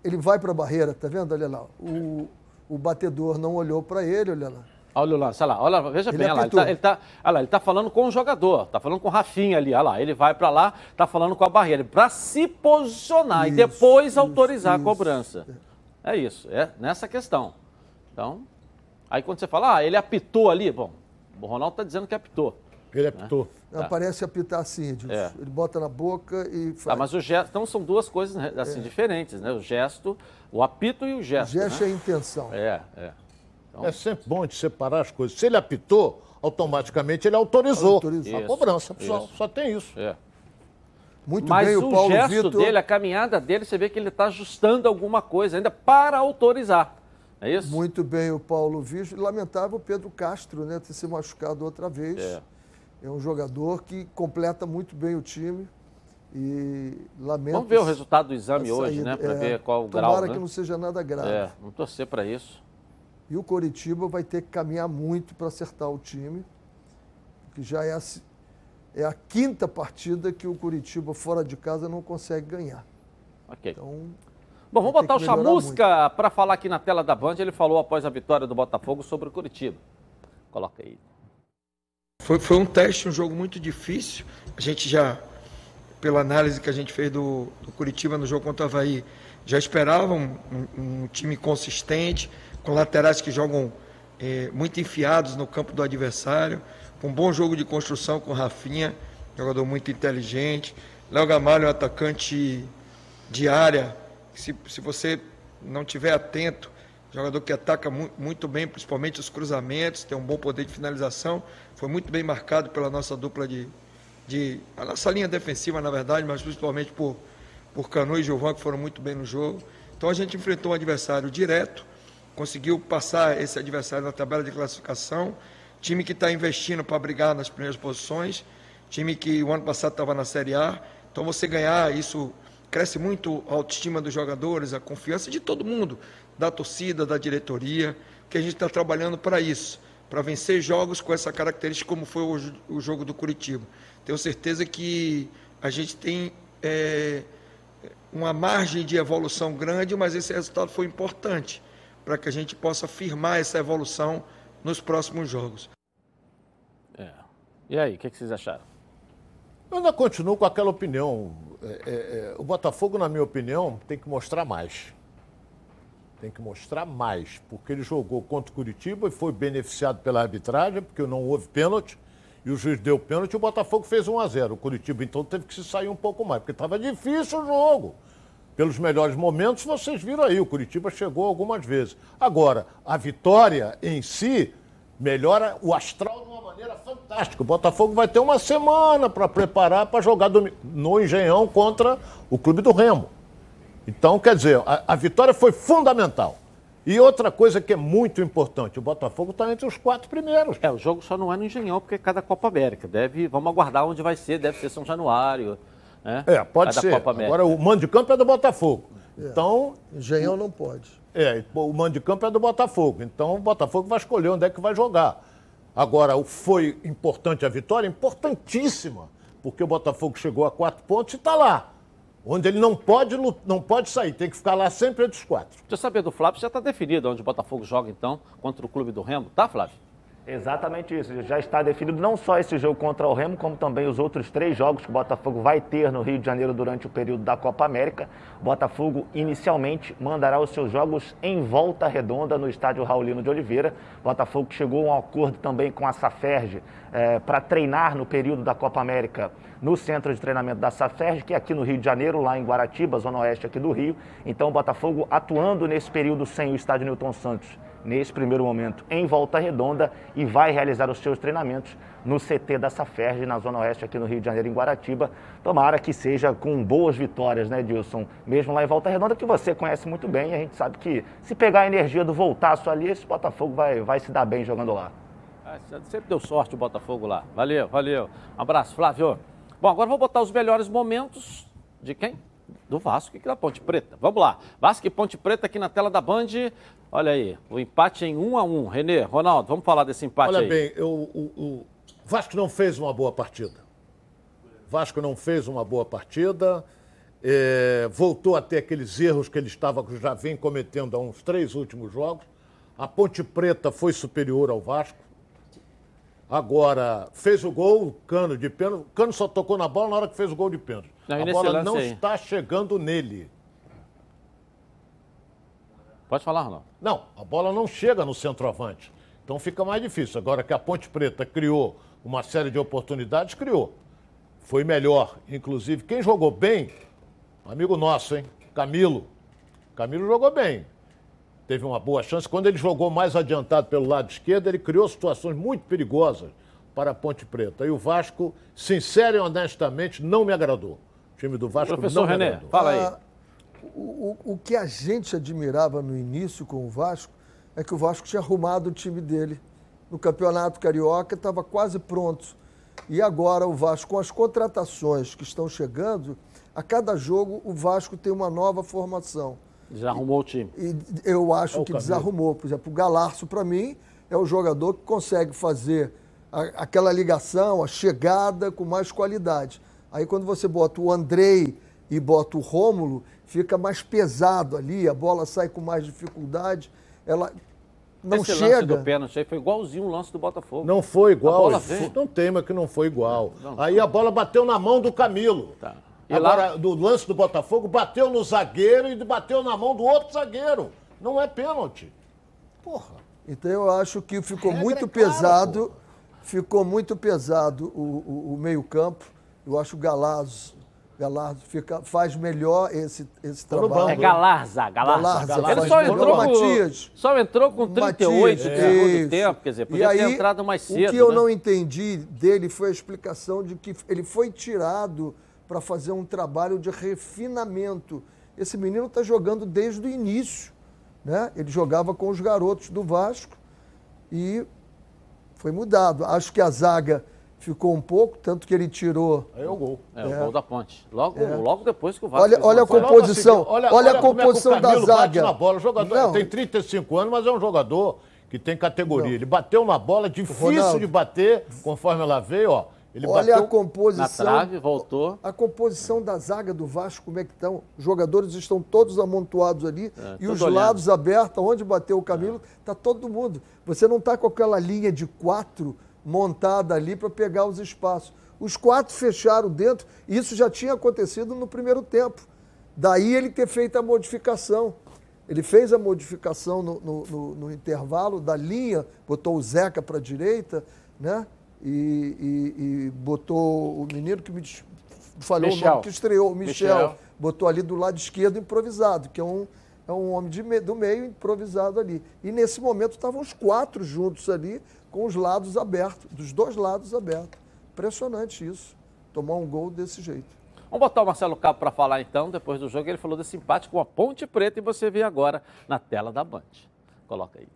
ele vai para a barreira, tá vendo? Olha lá. O, o batedor não olhou para ele, olha lá. Olha o lance, olha lá, olha, veja ele bem, olha lá, ele está tá, olha lá, ele tá falando com o jogador, está falando com o Rafinha ali, olha lá, ele vai para lá, está falando com a barreira, para se posicionar isso, e depois isso, autorizar isso, a cobrança. É isso, é nessa questão. Então, aí quando você fala, ah, ele apitou ali, bom, o Ronaldo está dizendo que apitou. Ele apitou. Não, Parece apitar assim. É. Ele bota na boca e faz. Tá, mas o gesto, então são duas coisas né, assim, diferentes, né? O gesto, o apito e o O gesto. gesto né? é a intenção. É, é. É sempre bom de separar as coisas. Se ele apitou, automaticamente ele autorizou. Autorizou. A cobrança. Só, só tem isso. é. Muito Mas bem, o, o Paulo gesto Vitor. dele, a caminhada dele, você vê que ele está ajustando alguma coisa ainda para autorizar. É isso? Muito bem, o Paulo Vitor. Lamentável o Pedro Castro, né? Ter se machucado outra vez. É. É um jogador que completa muito bem o time. E lamento. Vamos ver o resultado do exame hoje, né? Para É, ver qual o Tomara grau. que né? não seja nada grave. É, vamos torcer para isso. E o Coritiba vai ter que caminhar muito para acertar o time, porque já é a, é a quinta partida que o Coritiba fora de casa não consegue ganhar. Ok. Então, Bom, vamos botar o que Chamusca para falar aqui na tela da Band. Ele falou após a vitória do Botafogo sobre o Curitiba. Coloca aí. Foi, foi um teste, um jogo muito difícil. A gente já, pela análise que a gente fez do, do Curitiba no jogo contra o Havaí, já esperava um, um- um time consistente, com laterais que jogam eh, muito enfiados no campo do adversário, com um bom jogo de construção com o Rafinha, jogador muito inteligente. Léo Gamalho, um atacante de área, se, se você não tiver atento, jogador que ataca mu- muito bem, principalmente os cruzamentos, tem um bom poder de finalização, foi muito bem marcado pela nossa dupla de, de a nossa linha defensiva, na verdade, mas principalmente por, por Canu e Gilvan, que foram muito bem no jogo. Então a gente enfrentou um adversário direto, conseguiu passar esse adversário na tabela de classificação, time que está investindo para brigar nas primeiras posições, time que o ano passado estava na Série A. Então você ganhar isso cresce muito a autoestima dos jogadores, a confiança de todo mundo, da torcida, da diretoria, que a gente está trabalhando para isso, para vencer jogos com essa característica como foi o, o jogo do Curitiba. Tenho certeza que a gente tem é, uma margem de evolução grande, mas esse resultado foi importante para que a gente possa firmar essa evolução nos próximos jogos. É. E aí, o que, que vocês acharam? Eu ainda continuo com aquela opinião. É, é, é, o Botafogo, na minha opinião, tem que mostrar mais. Tem que mostrar mais, porque ele jogou contra o Curitiba e foi beneficiado pela arbitragem, porque não houve pênalti, e o juiz deu pênalti e o Botafogo fez 1 a 0 O Curitiba, então, teve que se sair um pouco mais, porque estava difícil o jogo. Pelos melhores momentos, vocês viram aí, o Curitiba chegou algumas vezes. Agora, a vitória em si melhora o astral de uma maneira fantástica. O Botafogo vai ter uma semana para preparar para jogar no Engenhão contra o Clube do Remo. Então, quer dizer, a, a vitória foi fundamental. E outra coisa que é muito importante, o Botafogo está entre os quatro primeiros. É, o jogo só não é no Engenhão, porque é cada Copa América. Deve, vamos aguardar onde vai ser, deve ser São Januário. Né? É, pode cada ser. Copa América. Agora, o mando de campo é do Botafogo. Então, Engenhão não pode. É, o mando de campo é do Botafogo. Então o Botafogo vai escolher onde é que vai jogar. Agora, foi importante a vitória? Importantíssima. Porque o Botafogo chegou a quatro pontos e está lá. Onde ele não pode, não pode sair, tem que ficar lá sempre entre os quatro. Deixa eu saber do Flávio, já está definido onde o Botafogo joga, então, contra o Clube do Remo. Tá, Flávio? Exatamente isso. Já está definido não só esse jogo contra o Remo, como também os outros três jogos que o Botafogo vai ter no Rio de Janeiro durante o período da Copa América. O Botafogo inicialmente mandará os seus jogos em volta redonda no estádio Raulino de Oliveira. O Botafogo chegou a um acordo também com a Saferge para treinar no período da Copa América no centro de treinamento da Saferge, que é aqui no Rio de Janeiro, lá em Guaratiba, zona oeste aqui do Rio. Então o Botafogo atuando nesse período sem o estádio Newton Santos nesse primeiro momento em Volta Redonda e vai realizar os seus treinamentos no CT da Saferge, na Zona Oeste, aqui no Rio de Janeiro, em Guaratiba. Tomara que seja com boas vitórias, né, Dilson? Mesmo lá em Volta Redonda, que você conhece muito bem, e a gente sabe que se pegar a energia do voltaço ali, esse Botafogo vai, vai se dar bem jogando lá. Ah, Sempre deu sorte o Botafogo lá. Valeu, valeu. Um abraço, Flávio. Bom, agora vou botar os melhores momentos de quem? Do Vasco e da Ponte Preta. Vamos lá. Vasco e Ponte Preta aqui na tela da Band. Olha aí, o empate em 1 a 1 Renê, Ronaldo, vamos falar desse empate Olha aí. bem, eu- o, o Vasco não fez uma boa partida. Vasco não fez uma boa partida. é, voltou a ter aqueles erros que ele estava já vem cometendo há uns três últimos jogos. A Ponte Preta foi superior ao Vasco. Agora, fez o gol, o Cano de pênalti. O Cano só tocou na bola na hora que fez o gol de pênalti. Não, a bola não aí? está chegando nele. Pode falar, Ronaldo. Não, a bola não chega no centroavante. Então fica mais difícil. Agora que a Ponte Preta criou uma série de oportunidades, criou. Foi melhor. Inclusive, quem jogou bem, amigo nosso, hein? Camilo. Camilo jogou bem. Teve uma boa chance. Quando ele jogou mais adiantado pelo lado esquerdo, ele criou situações muito perigosas para a Ponte Preta. E o Vasco, sincero e honestamente, não me agradou. O time do Vasco Professor não me René, agradou. fala aí. O, o- o que a gente admirava no início com o Vasco é que o Vasco tinha arrumado o time dele. No Campeonato Carioca estava quase pronto. E agora o Vasco, com as contratações que estão chegando, a cada jogo o Vasco tem uma nova formação. Já arrumou o time. E eu acho o que Camilo. desarrumou. Por exemplo, o Galarço, para mim, é o jogador que consegue fazer a- aquela ligação, a chegada com mais qualidade. Aí quando você bota o Andrei e bota o Rômulo, fica mais pesado ali, a bola sai com mais dificuldade, ela não Esse lance chega. do pênalti aí foi igualzinho o lance do Botafogo. Não foi A igual. Não tema que não foi igual. Não. Aí a bola bateu na mão do Camilo. Tá. E lá- Agora, do lance do Botafogo, bateu no zagueiro e bateu na mão do outro zagueiro. Não é pênalti. Porra. Então eu acho que ficou muito é pesado, ficou muito pesado o, o- o meio-campo. Eu acho que o Galazzo, Galazzo fica, faz melhor esse, esse no trabalho. É Galarza, Galarza. Galarza, Ele faz só entrou, com, Matias. só entrou com 38 Matias, do segundo tempo, quer dizer, E podia ter aí, entrado mais cedo. O que eu né? não entendi dele foi a explicação de que ele foi tirado para fazer um trabalho de refinamento. Esse menino está jogando desde o início. Né? Ele jogava com os garotos do Vasco e foi mudado. Acho que a zaga ficou um pouco, tanto que ele tirou. Aí é o gol. É, o gol da ponte. Logo, logo depois que o Vasco Olha, olha uma a composição. Assim, olha, a como é que o composição da Camilo bate zaga. na bola. O jogador Não. tem 35 anos, mas é um jogador que tem categoria. Ele bateu na bola, difícil Ronaldo. de bater, conforme ela veio, ó. Ele Olha a bateu composição. Na trave, voltou. A composição da zaga do Vasco, como é que estão? Os jogadores estão todos amontoados ali É, e os olhando. lados abertos, onde bateu o Camilo, está todo mundo. Você não está com aquela linha de quatro montada ali para pegar os espaços. Os quatro fecharam dentro, e isso já tinha acontecido no primeiro tempo. Daí ele ter feito a modificação. Ele fez a modificação no, no- no- no intervalo da linha, botou o Zeca para a direita, né? E, e- e botou o menino que me falhou o Michel. nome, que estreou, o Michel, Michel. botou ali do lado esquerdo improvisado, que é um, é um homem de do meio improvisado ali. E nesse momento estavam os quatro juntos ali, com os lados abertos, dos dois lados abertos. Impressionante isso, tomar um gol desse jeito. Vamos botar o Marcelo Cabo para falar então, depois do jogo. Ele falou desse empate com a Ponte Preta e você vê agora na tela da Band. Coloca aí.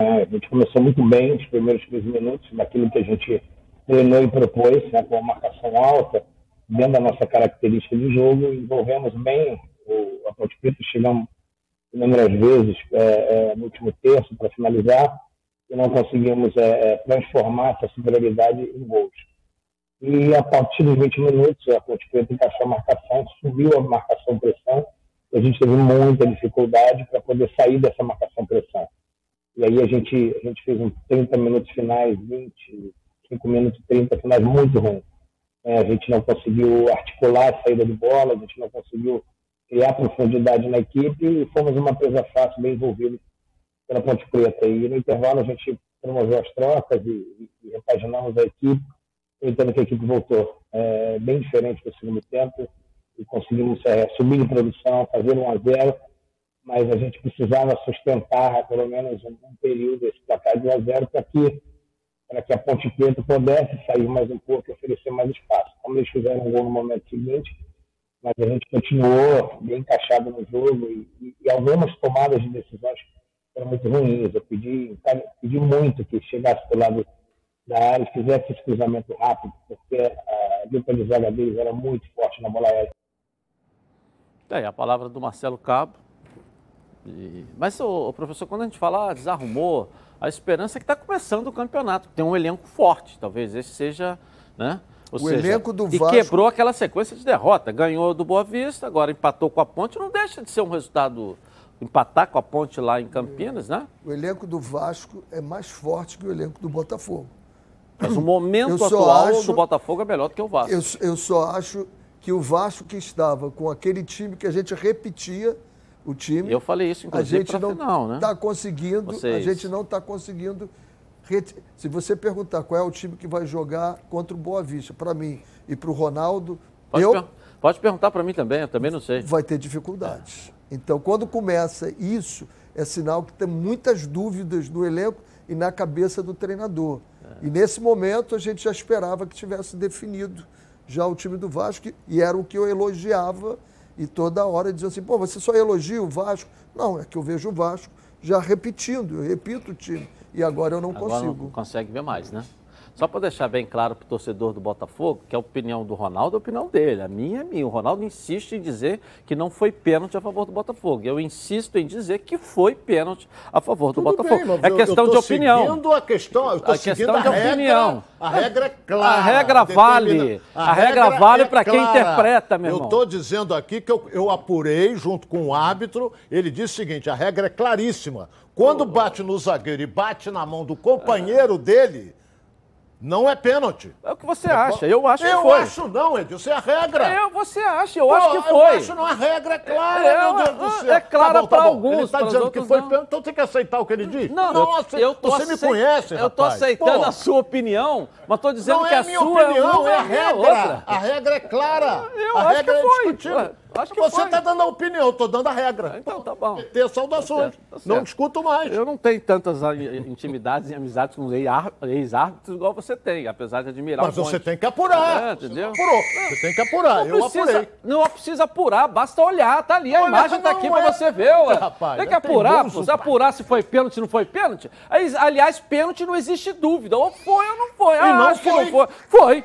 A gente começou muito bem os primeiros 15 minutos, daquilo que a gente treinou e propôs, né, com a marcação alta, dentro da nossa característica de jogo, envolvemos bem o, a Ponte Preta, chegamos inúmeras vezes é, é, no último terço para finalizar e não conseguimos é, é, transformar essa superioridade em gols. E a partir dos 20 minutos, a Ponte Preta encaixou a marcação, subiu a marcação-pressão, e a gente teve muita dificuldade para poder sair dessa marcação-pressão. E aí a gente, a gente fez uns 30 minutos finais, 25 minutos, 30 finais muito ruins. É, a gente não conseguiu articular a saída de bola, a gente não conseguiu criar profundidade na equipe e fomos uma presa fácil, bem envolvidos pela Ponte Preta. E no intervalo a gente promoveu as trocas e, e, repaginamos a equipe. Eu entendo que a equipe voltou é, bem diferente do segundo tempo e conseguimos é, subir de produção, fazer 1 a 0 mas a gente precisava sustentar pelo menos um, um período esse placar de 1 a 0 para que que a Ponte Preta pudesse sair mais um pouco e oferecer mais espaço. Como eles fizeram um gol no momento seguinte, mas a gente continuou bem encaixado no jogo e, e, e algumas tomadas de decisões foram muito ruins. Eu pedi, pedi muito que chegasse do lado da área e fizesse esse cruzamento rápido, porque a dupla de zaga deles era muito forte na bola aérea. É, a palavra do Marcelo Cabo. E- Mas, ô, ô, professor, quando a gente fala ah, desarrumou, a esperança é que está começando o campeonato. Tem um elenco forte, talvez esse seja, né? Ou O elenco do e Vasco- quebrou aquela sequência de derrota. Ganhou do Boa Vista, agora empatou com a Ponte. Não deixa de ser um resultado empatar com a Ponte lá em Campinas, né? O elenco do Vasco é mais forte que o elenco do Botafogo. Mas o momento atual acho- do Botafogo é melhor do que o Vasco. Eu, eu só acho que o Vasco que estava com aquele time que a gente repetia o time. Eu falei isso, a inclusive, gente para não final, né? está conseguindo, a Vocês- gente não está conseguindo Se você perguntar qual é o time que vai jogar contra o Boa Vista, para mim e para o Ronaldo, pode eu... Per... Pode perguntar para mim também, eu também não sei. Vai ter dificuldades. Então, quando começa isso, é sinal que tem muitas dúvidas no elenco e na cabeça do treinador. É. E nesse momento a gente já esperava que tivesse definido já o time do Vasco, e era o que eu elogiava, e toda hora dizia assim, pô, você só elogia o Vasco? Não, é que eu vejo o Vasco já repetindo, eu repito o time, e agora eu não agora consigo. Não consegue ver mais, né? Só para deixar bem claro para o torcedor do Botafogo que a opinião do Ronaldo é a opinião dele. A minha é minha. O Ronaldo insiste em dizer que não foi pênalti a favor do Botafogo. Eu insisto em dizer que foi pênalti a favor do Tudo Botafogo. Bem, é questão eu de opinião. Seguindo a questão, eu tô a questão a de regra, opinião. A regra é clara. A regra vale. A, a regra, regra, vale é para quem interpreta, meu eu irmão. Eu estou dizendo aqui que eu, eu apurei junto com o árbitro. Ele disse o seguinte: a regra é claríssima. Quando bate no zagueiro e bate na mão do companheiro dele, não é pênalti. É o que você acha. Eu acho eu que foi. Eu acho não, Edilson. É a regra. Eu, você acha. Eu Pô, acho que foi. Eu acho não. A regra é clara, é, meu Deus do céu. É clara tá para tá alguns. Ele está dizendo que foi pênalti, então tem que aceitar o que ele diz. Não, Nossa, eu tô você me conhece, Eu estou aceitando Pô. a sua opinião, mas estou dizendo não que é a minha sua opinião, é a regra. A regra é clara. Eu a acho regra que é foi. discutível. Acho que você está dando a opinião, eu estou dando a regra. Então tá bom. Ter saudações. Tá tá não discuto mais. Eu não tenho tantas intimidades e amizades com ex-árbitros igual você tem, apesar de admirar Mas um você tem que apurar. É, entendeu? Apurou. Você tem que apurar. Não eu precisa, apurei. Não precisa apurar, basta olhar. Tá ali, a Olha, imagem tá aqui não para é- você ver. Ué. Rapaz, tem que é apurar, pô. Se apurar se foi pênalti, se não foi pênalti. Aliás, pênalti não existe dúvida. Ou foi ou não foi. Ah, não acho que foi. não foi. Foi.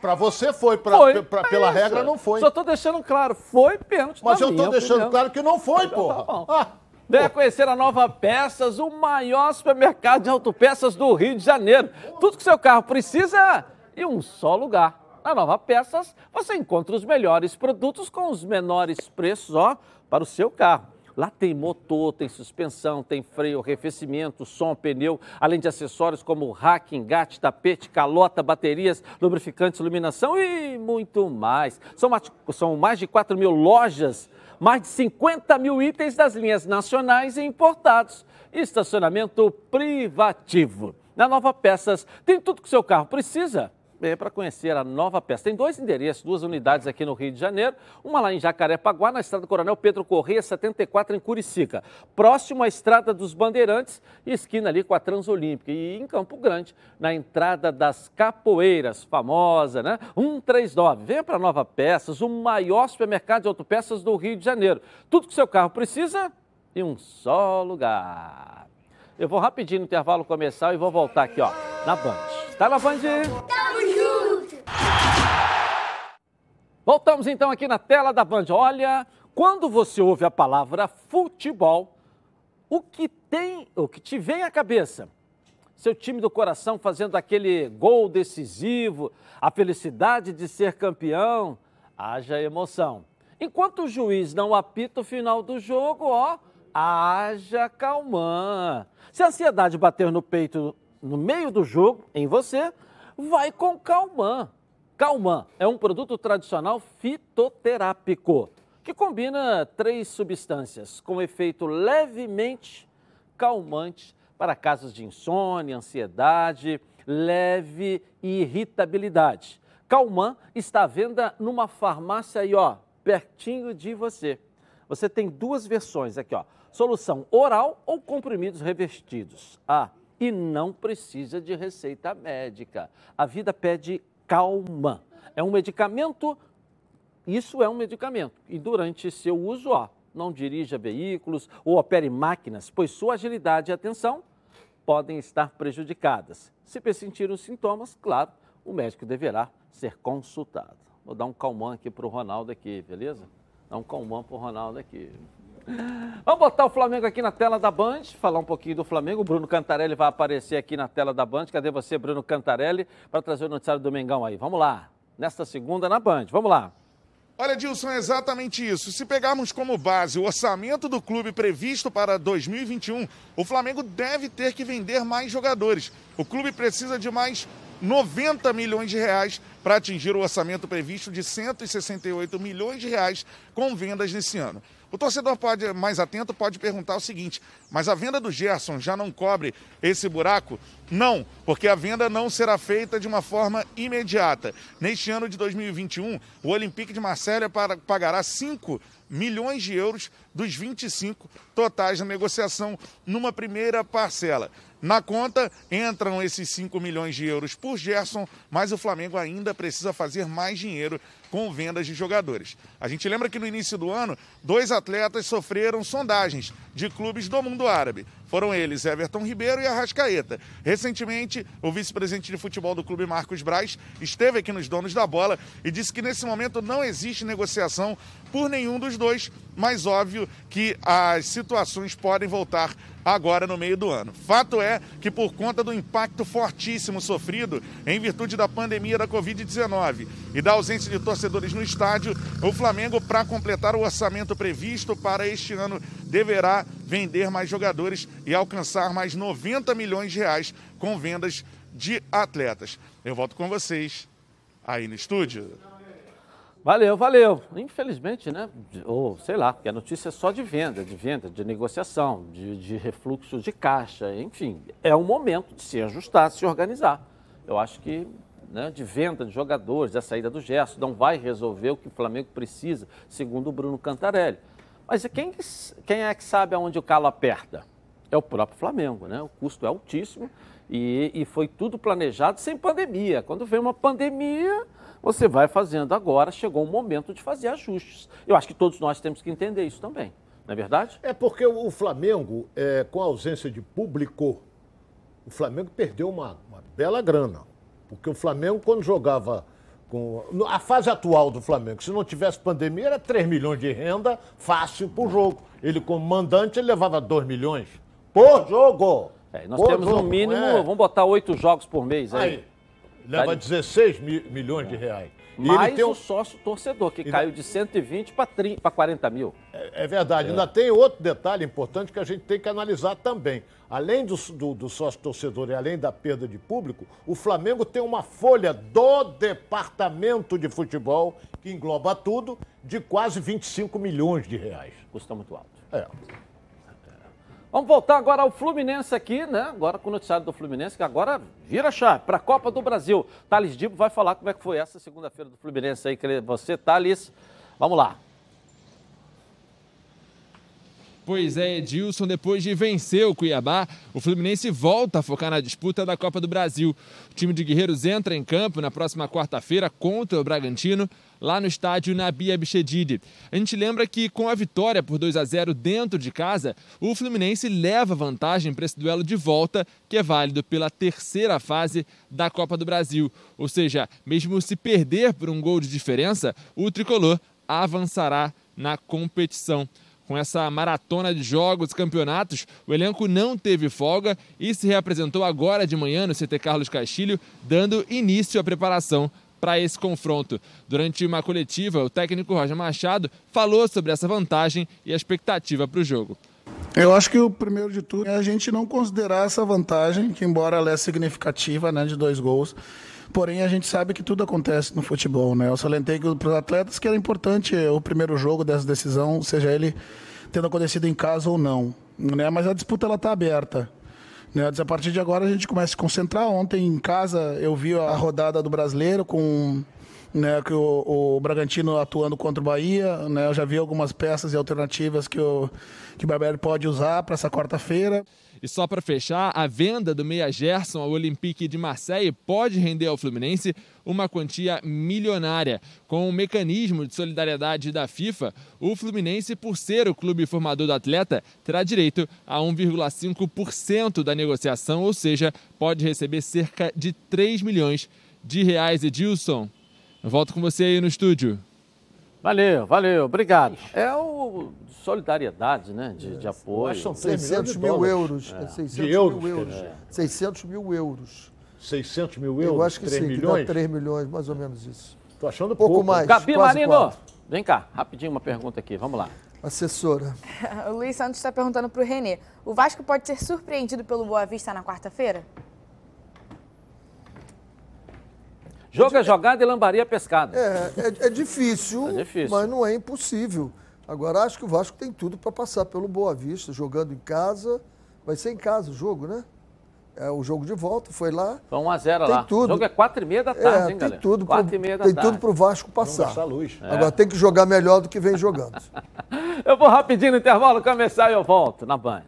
Pra você foi, pra, Foi. pra- É pela isso. regra não foi. Só tô deixando claro, foi pênalti. Mas eu tô minha deixando opinião. claro que não foi, Então porra. tá. Ah, Venha conhecer a Nova Peças, o maior supermercado de autopeças do Rio de Janeiro. Tudo que seu carro precisa em um só lugar. Na Nova Peças, você encontra os melhores produtos com os menores preços, ó, para o seu carro. Lá tem motor, tem suspensão, tem freio, arrefecimento, som, pneu, além de acessórios como rack, engate, tapete, calota, baterias, lubrificantes, iluminação e muito mais. São mais, são mais de 4 mil lojas, mais de 50 mil itens das linhas nacionais e importados. Estacionamento privativo. Na Nova Peças tem tudo que seu carro precisa é, para conhecer a nova peça. Tem dois endereços, duas unidades aqui no Rio de Janeiro, uma lá em Jacarepaguá, na estrada Coronel Pedro Corrêa, 74, em Curicica, próximo à Estrada dos Bandeirantes esquina ali com a Transolímpica. E em Campo Grande, na entrada das Capoeiras, famosa, né? 139. Venha para Nova Peças, o maior supermercado de autopeças do Rio de Janeiro. Tudo que seu carro precisa em um só lugar. Eu vou rapidinho no intervalo comercial e vou voltar aqui, ó, na Band. Tá na Band? Tamo junto! Voltamos então aqui na tela da Band. Olha, quando você ouve a palavra futebol, o que tem, o que te vem à cabeça? Seu time do coração fazendo aquele gol decisivo, a felicidade de ser campeão, haja emoção. Enquanto o juiz não apita o final do jogo, ó, haja calmã. Se a ansiedade bater no peito no meio do jogo, em você, vai com calmã. Calmã é um produto tradicional fitoterápico que combina três substâncias com efeito levemente calmante para casos de insônia, ansiedade, leve irritabilidade. Calmã está à venda numa farmácia aí, ó, pertinho de você. Você tem duas versões aqui, ó. Solução oral ou comprimidos revestidos. Ah, e não precisa de receita médica. A vida pede calma. É um medicamento, isso é um medicamento. E durante seu uso, ó, não dirija veículos ou opere máquinas, pois sua agilidade e atenção podem estar prejudicadas. Se persistir os sintomas, claro, o médico deverá ser consultado. Vou dar um calmão aqui para o Ronaldo aqui, beleza? Dá um calmão para o Ronaldo aqui. Vamos botar o Flamengo aqui na tela da Band, falar um pouquinho do Flamengo. O Bruno Cantarelli vai aparecer aqui na tela da Band. Cadê você, Bruno Cantarelli, para trazer o noticiário do Mengão aí? Vamos lá. Nesta segunda na Band. Vamos lá. Olha, Dilson, é exatamente isso. Se pegarmos como base o orçamento do clube previsto para 2021, o Flamengo deve ter que vender mais jogadores. O clube precisa de mais 90 milhões de reais para atingir o orçamento previsto de 168 milhões de reais com vendas nesse ano. O torcedor pode, mais atento pode perguntar o seguinte: mas a venda do Gerson já não cobre esse buraco? Não, porque a venda não será feita de uma forma imediata. Neste ano de 2021, o Olympique de Marselha pagará 5 milhões de euros dos 25 totais da negociação numa primeira parcela. Na conta entram esses 5 milhões de euros por Gerson, mas o Flamengo ainda precisa fazer mais dinheiro com vendas de jogadores. A gente lembra que no início do ano, dois atletas sofreram sondagens de clubes do mundo árabe. Foram eles Everton Ribeiro e Arrascaeta. Recentemente, o vice-presidente de futebol do clube, Marcos Braz, esteve aqui nos donos da bola e disse que nesse momento não existe negociação por nenhum dos dois, mas óbvio que as situações podem voltar agora no meio do ano. Fato é que, por conta do impacto fortíssimo sofrido em virtude da pandemia da Covid-19 e da ausência de torcedores no estádio, o Flamengo, para completar o orçamento previsto para este ano, deverá vender mais jogadores e alcançar mais 90 milhões de reais com vendas de atletas. Eu volto com vocês aí no estúdio. Valeu, valeu. Infelizmente, né? Ou sei lá, porque a notícia é só de venda, de venda, de negociação, de, de refluxo de caixa, enfim. É o momento de se ajustar, de se organizar. Eu acho que né, de venda de jogadores, a saída do gesto, não vai resolver o que o Flamengo precisa, segundo o Bruno Cantarelli. Mas quem, quem é que sabe aonde o calo aperta? É o próprio Flamengo, né? O custo é altíssimo e, e foi tudo planejado sem pandemia. Quando vem uma pandemia, você vai fazendo agora, chegou o momento de fazer ajustes. Eu acho que todos nós temos que entender isso também, não é verdade? É porque o Flamengo, é, com a ausência de público, o Flamengo perdeu uma, uma bela grana. Porque o Flamengo, quando jogava com. A fase atual do Flamengo, se não tivesse pandemia, era 3 milhões de renda fácil por jogo. Ele, como mandante, ele levava 2 milhões por jogo. É, nós por temos jogo, no mínimo, é. vamos botar oito jogos por mês aí. aí leva 16 mi milhões de reais. E Mais tem um... o sócio torcedor, que e caiu de 120 para 40 mil. É, é verdade. É. Ainda tem outro detalhe importante que a gente tem que analisar também. Além do, do, do sócio torcedor e além da perda de público, o Flamengo tem uma folha do departamento de futebol, que engloba tudo, de quase 25 milhões de reais. Custa muito alto. É. Vamos voltar agora ao Fluminense aqui, né? Agora com o noticiário do Fluminense, que agora vira chave para a Copa do Brasil. Thales Dibo vai falar como é que foi essa segunda-feira do Fluminense aí. Você, Thales, vamos lá. Pois é, Edilson, depois de vencer o Cuiabá, o Fluminense volta a focar na disputa da Copa do Brasil. O time de Guerreiros entra em campo na próxima quarta-feira contra o Bragantino, lá no estádio Nabi Abichedid. A gente lembra que com a vitória por 2 a 0 dentro de casa, o Fluminense leva vantagem para esse duelo de volta, que é válido pela terceira fase da Copa do Brasil. Ou seja, mesmo se perder por um gol de diferença, o tricolor avançará na competição. Com essa maratona de jogos e campeonatos, o elenco não teve folga e se reapresentou agora de manhã no CT Carlos Castilho, dando início à preparação para esse confronto. Durante uma coletiva, o técnico Roger Machado falou sobre essa vantagem e a expectativa para o jogo. Eu acho que o primeiro de tudo é a gente não considerar essa vantagem, que embora ela é significativa, né, de dois gols, Porém, a gente sabe que tudo acontece no futebol, né? Eu salientei para os atletas que era importante o primeiro jogo dessa decisão, seja ele tendo acontecido em casa ou não, né? Mas a disputa ela está aberta. Né? A partir de agora a gente começa a se concentrar. Ontem em casa eu vi a rodada do brasileiro com né, que o, o, Bragantino atuando contra o Bahia. Né, eu já vi algumas peças e alternativas que o, que o Barbieri pode usar para essa quarta-feira. E só para fechar, a venda do Meia Gerson ao Olympique de Marseille pode render ao Fluminense uma quantia milionária. Com o mecanismo de solidariedade da FIFA, o Fluminense, por ser o clube formador do atleta, terá direito a 1,5% da negociação, ou seja, pode receber cerca de 3 milhões de reais. Edilson, eu volto com você aí no estúdio. Valeu, valeu, obrigado. É o solidariedade, né, de, de apoio. São 600 mil euros. É. 600 de euros, mil euros. É. 600 mil euros. 600 mil euros? Eu acho que 3 sim, milhões? que dá 3 milhões, mais ou menos isso. Estou achando pouco. pouco mais. Gabi Marino, quatro. vem cá, rapidinho uma pergunta aqui, vamos lá. Assessora. (laughs) o Luiz Santos está perguntando para o Renê. O Vasco pode ser surpreendido pelo Boa Vista na quarta-feira? Jogo é jogada e lambaria pescada. É, é, é, difícil, é difícil, mas não é impossível. Agora acho que o Vasco tem tudo para passar pelo Boa Vista, jogando em casa. Vai ser em casa o jogo, né? É o jogo de volta, foi lá. Foi 1x0 Tem lá. tudo. O jogo é 4h30 da tarde, É, hein, tem galera? tudo, 4 pro, e meia da tem tarde. tudo pro Vasco passar. luz. Agora tem que jogar melhor do que vem jogando. (laughs) Eu vou rapidinho no intervalo começar e eu volto na Band.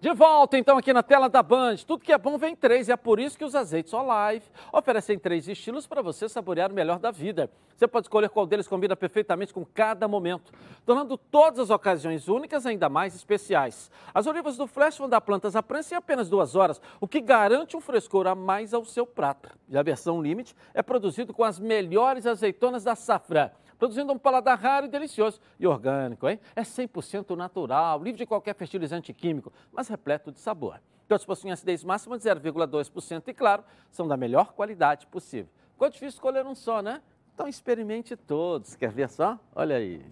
De volta então aqui na tela da Band. Tudo que é bom vem em três e é por isso que os azeites Olive oferecem três estilos para você saborear o melhor da vida. Você pode escolher qual deles combina perfeitamente com cada momento, tornando todas as ocasiões únicas ainda mais especiais. As olivas do Flash vão dar plantas à prensa em apenas duas horas, o que garante um frescor a mais ao seu prato. E a versão Limite é produzido com as melhores azeitonas da safra produzindo um paladar raro e delicioso e orgânico, hein? É 100% natural, livre de qualquer fertilizante químico, mas repleto de sabor. Todos possuem acidez máxima de 0,2% e, claro, são da melhor qualidade possível. Ficou difícil escolher um só, né? Então experimente todos. Quer ver só? Olha aí.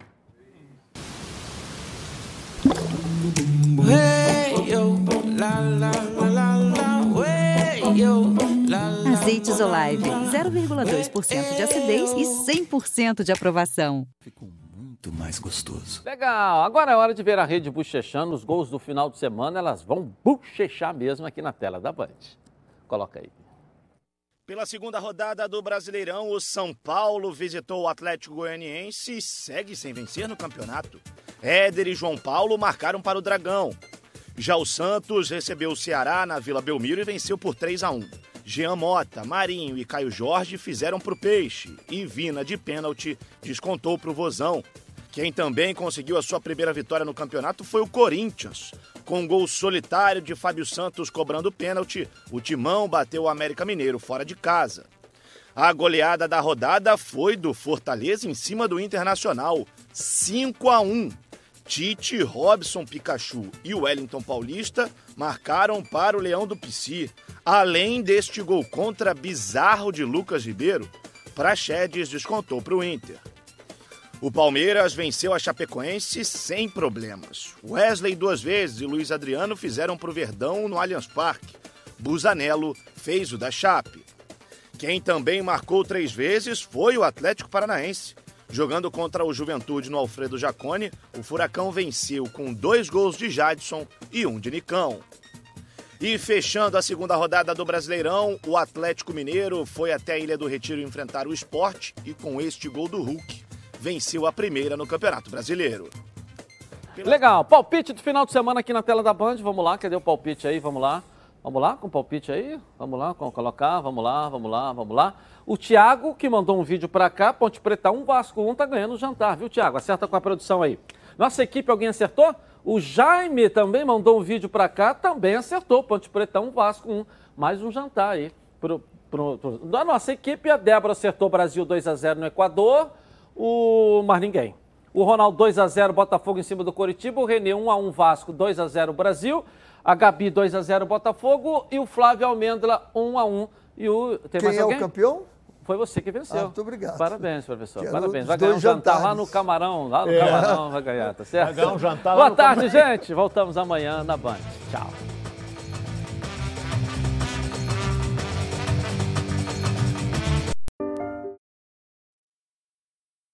Azeites Olive, 0,2% de acidez e 100% de aprovação. Muito mais gostoso. Legal, agora é hora de ver a rede bochechando. Os gols do final de semana, elas vão bochechar mesmo aqui na tela da Band. Coloca aí. Pela segunda rodada do Brasileirão, o São Paulo visitou o Atlético Goianiense e segue sem vencer no campeonato. Éder e João Paulo marcaram para o Dragão. Já o Santos recebeu o Ceará na Vila Belmiro e venceu por 3 a 1. Jean Mota, Marinho e Caio Jorge fizeram para o Peixe e Vina de pênalti descontou para o Vozão. Quem também conseguiu a sua primeira vitória no campeonato foi o Corinthians. Com um gol solitário de Fábio Santos cobrando pênalti, o Timão bateu o América Mineiro fora de casa. A goleada da rodada foi do Fortaleza em cima do Internacional, 5 a 1. Tite, Robson Pikachu e Wellington Paulista marcaram para o Leão do Pici. Além deste gol contra bizarro de Lucas Ribeiro, Praxedes descontou para o Inter. O Palmeiras venceu a Chapecoense sem problemas. Wesley duas vezes e Luiz Adriano fizeram para o Verdão no Allianz Parque. Busanello fez o da Chape. Quem também marcou três vezes foi o Atlético Paranaense. Jogando contra o Juventude no Alfredo Jacone, o Furacão venceu com dois gols de Jadson e um de Nicão. E fechando a segunda rodada do Brasileirão, o Atlético Mineiro foi até a Ilha do Retiro enfrentar o esporte e com este gol do Hulk, venceu a primeira no Campeonato Brasileiro. Legal, palpite do final de semana aqui na tela da Band. Vamos lá, cadê o palpite aí? Vamos lá. Vamos lá com o palpite aí? Vamos lá, com colocar, vamos lá, vamos lá, vamos lá. O Thiago, que mandou um vídeo pra cá, Ponte Preta 1, Vasco 1, tá ganhando o jantar, viu, Thiago? Acerta com a produção aí. Nossa equipe, alguém acertou? O Jaime também mandou um vídeo pra cá, também acertou. Ponte Preta 1, Vasco 1. Mais um jantar aí. Pro, pro, pro, da nossa equipe, a Débora acertou Brasil 2 a 0 no Equador. O mais ninguém. O Ronaldo 2 a 0 Botafogo em cima do Coritiba. O Renê 1 a 1 Vasco 2 a 0 Brasil. A Gabi 2 a 0 Botafogo. E o Flávio Almendra 1 a 1 E o, tem Quem mais é alguém? o campeão? Foi você que venceu. Ah, muito obrigado. Parabéns, professor. Quero Parabéns. Vai ganhar um jantar lá no Camarão. Lá no É. Camarão vai ganhar, tá certo? Vai ganhar um jantar lá Boa no tarde, Camarão. gente. Voltamos amanhã na Band. Tchau.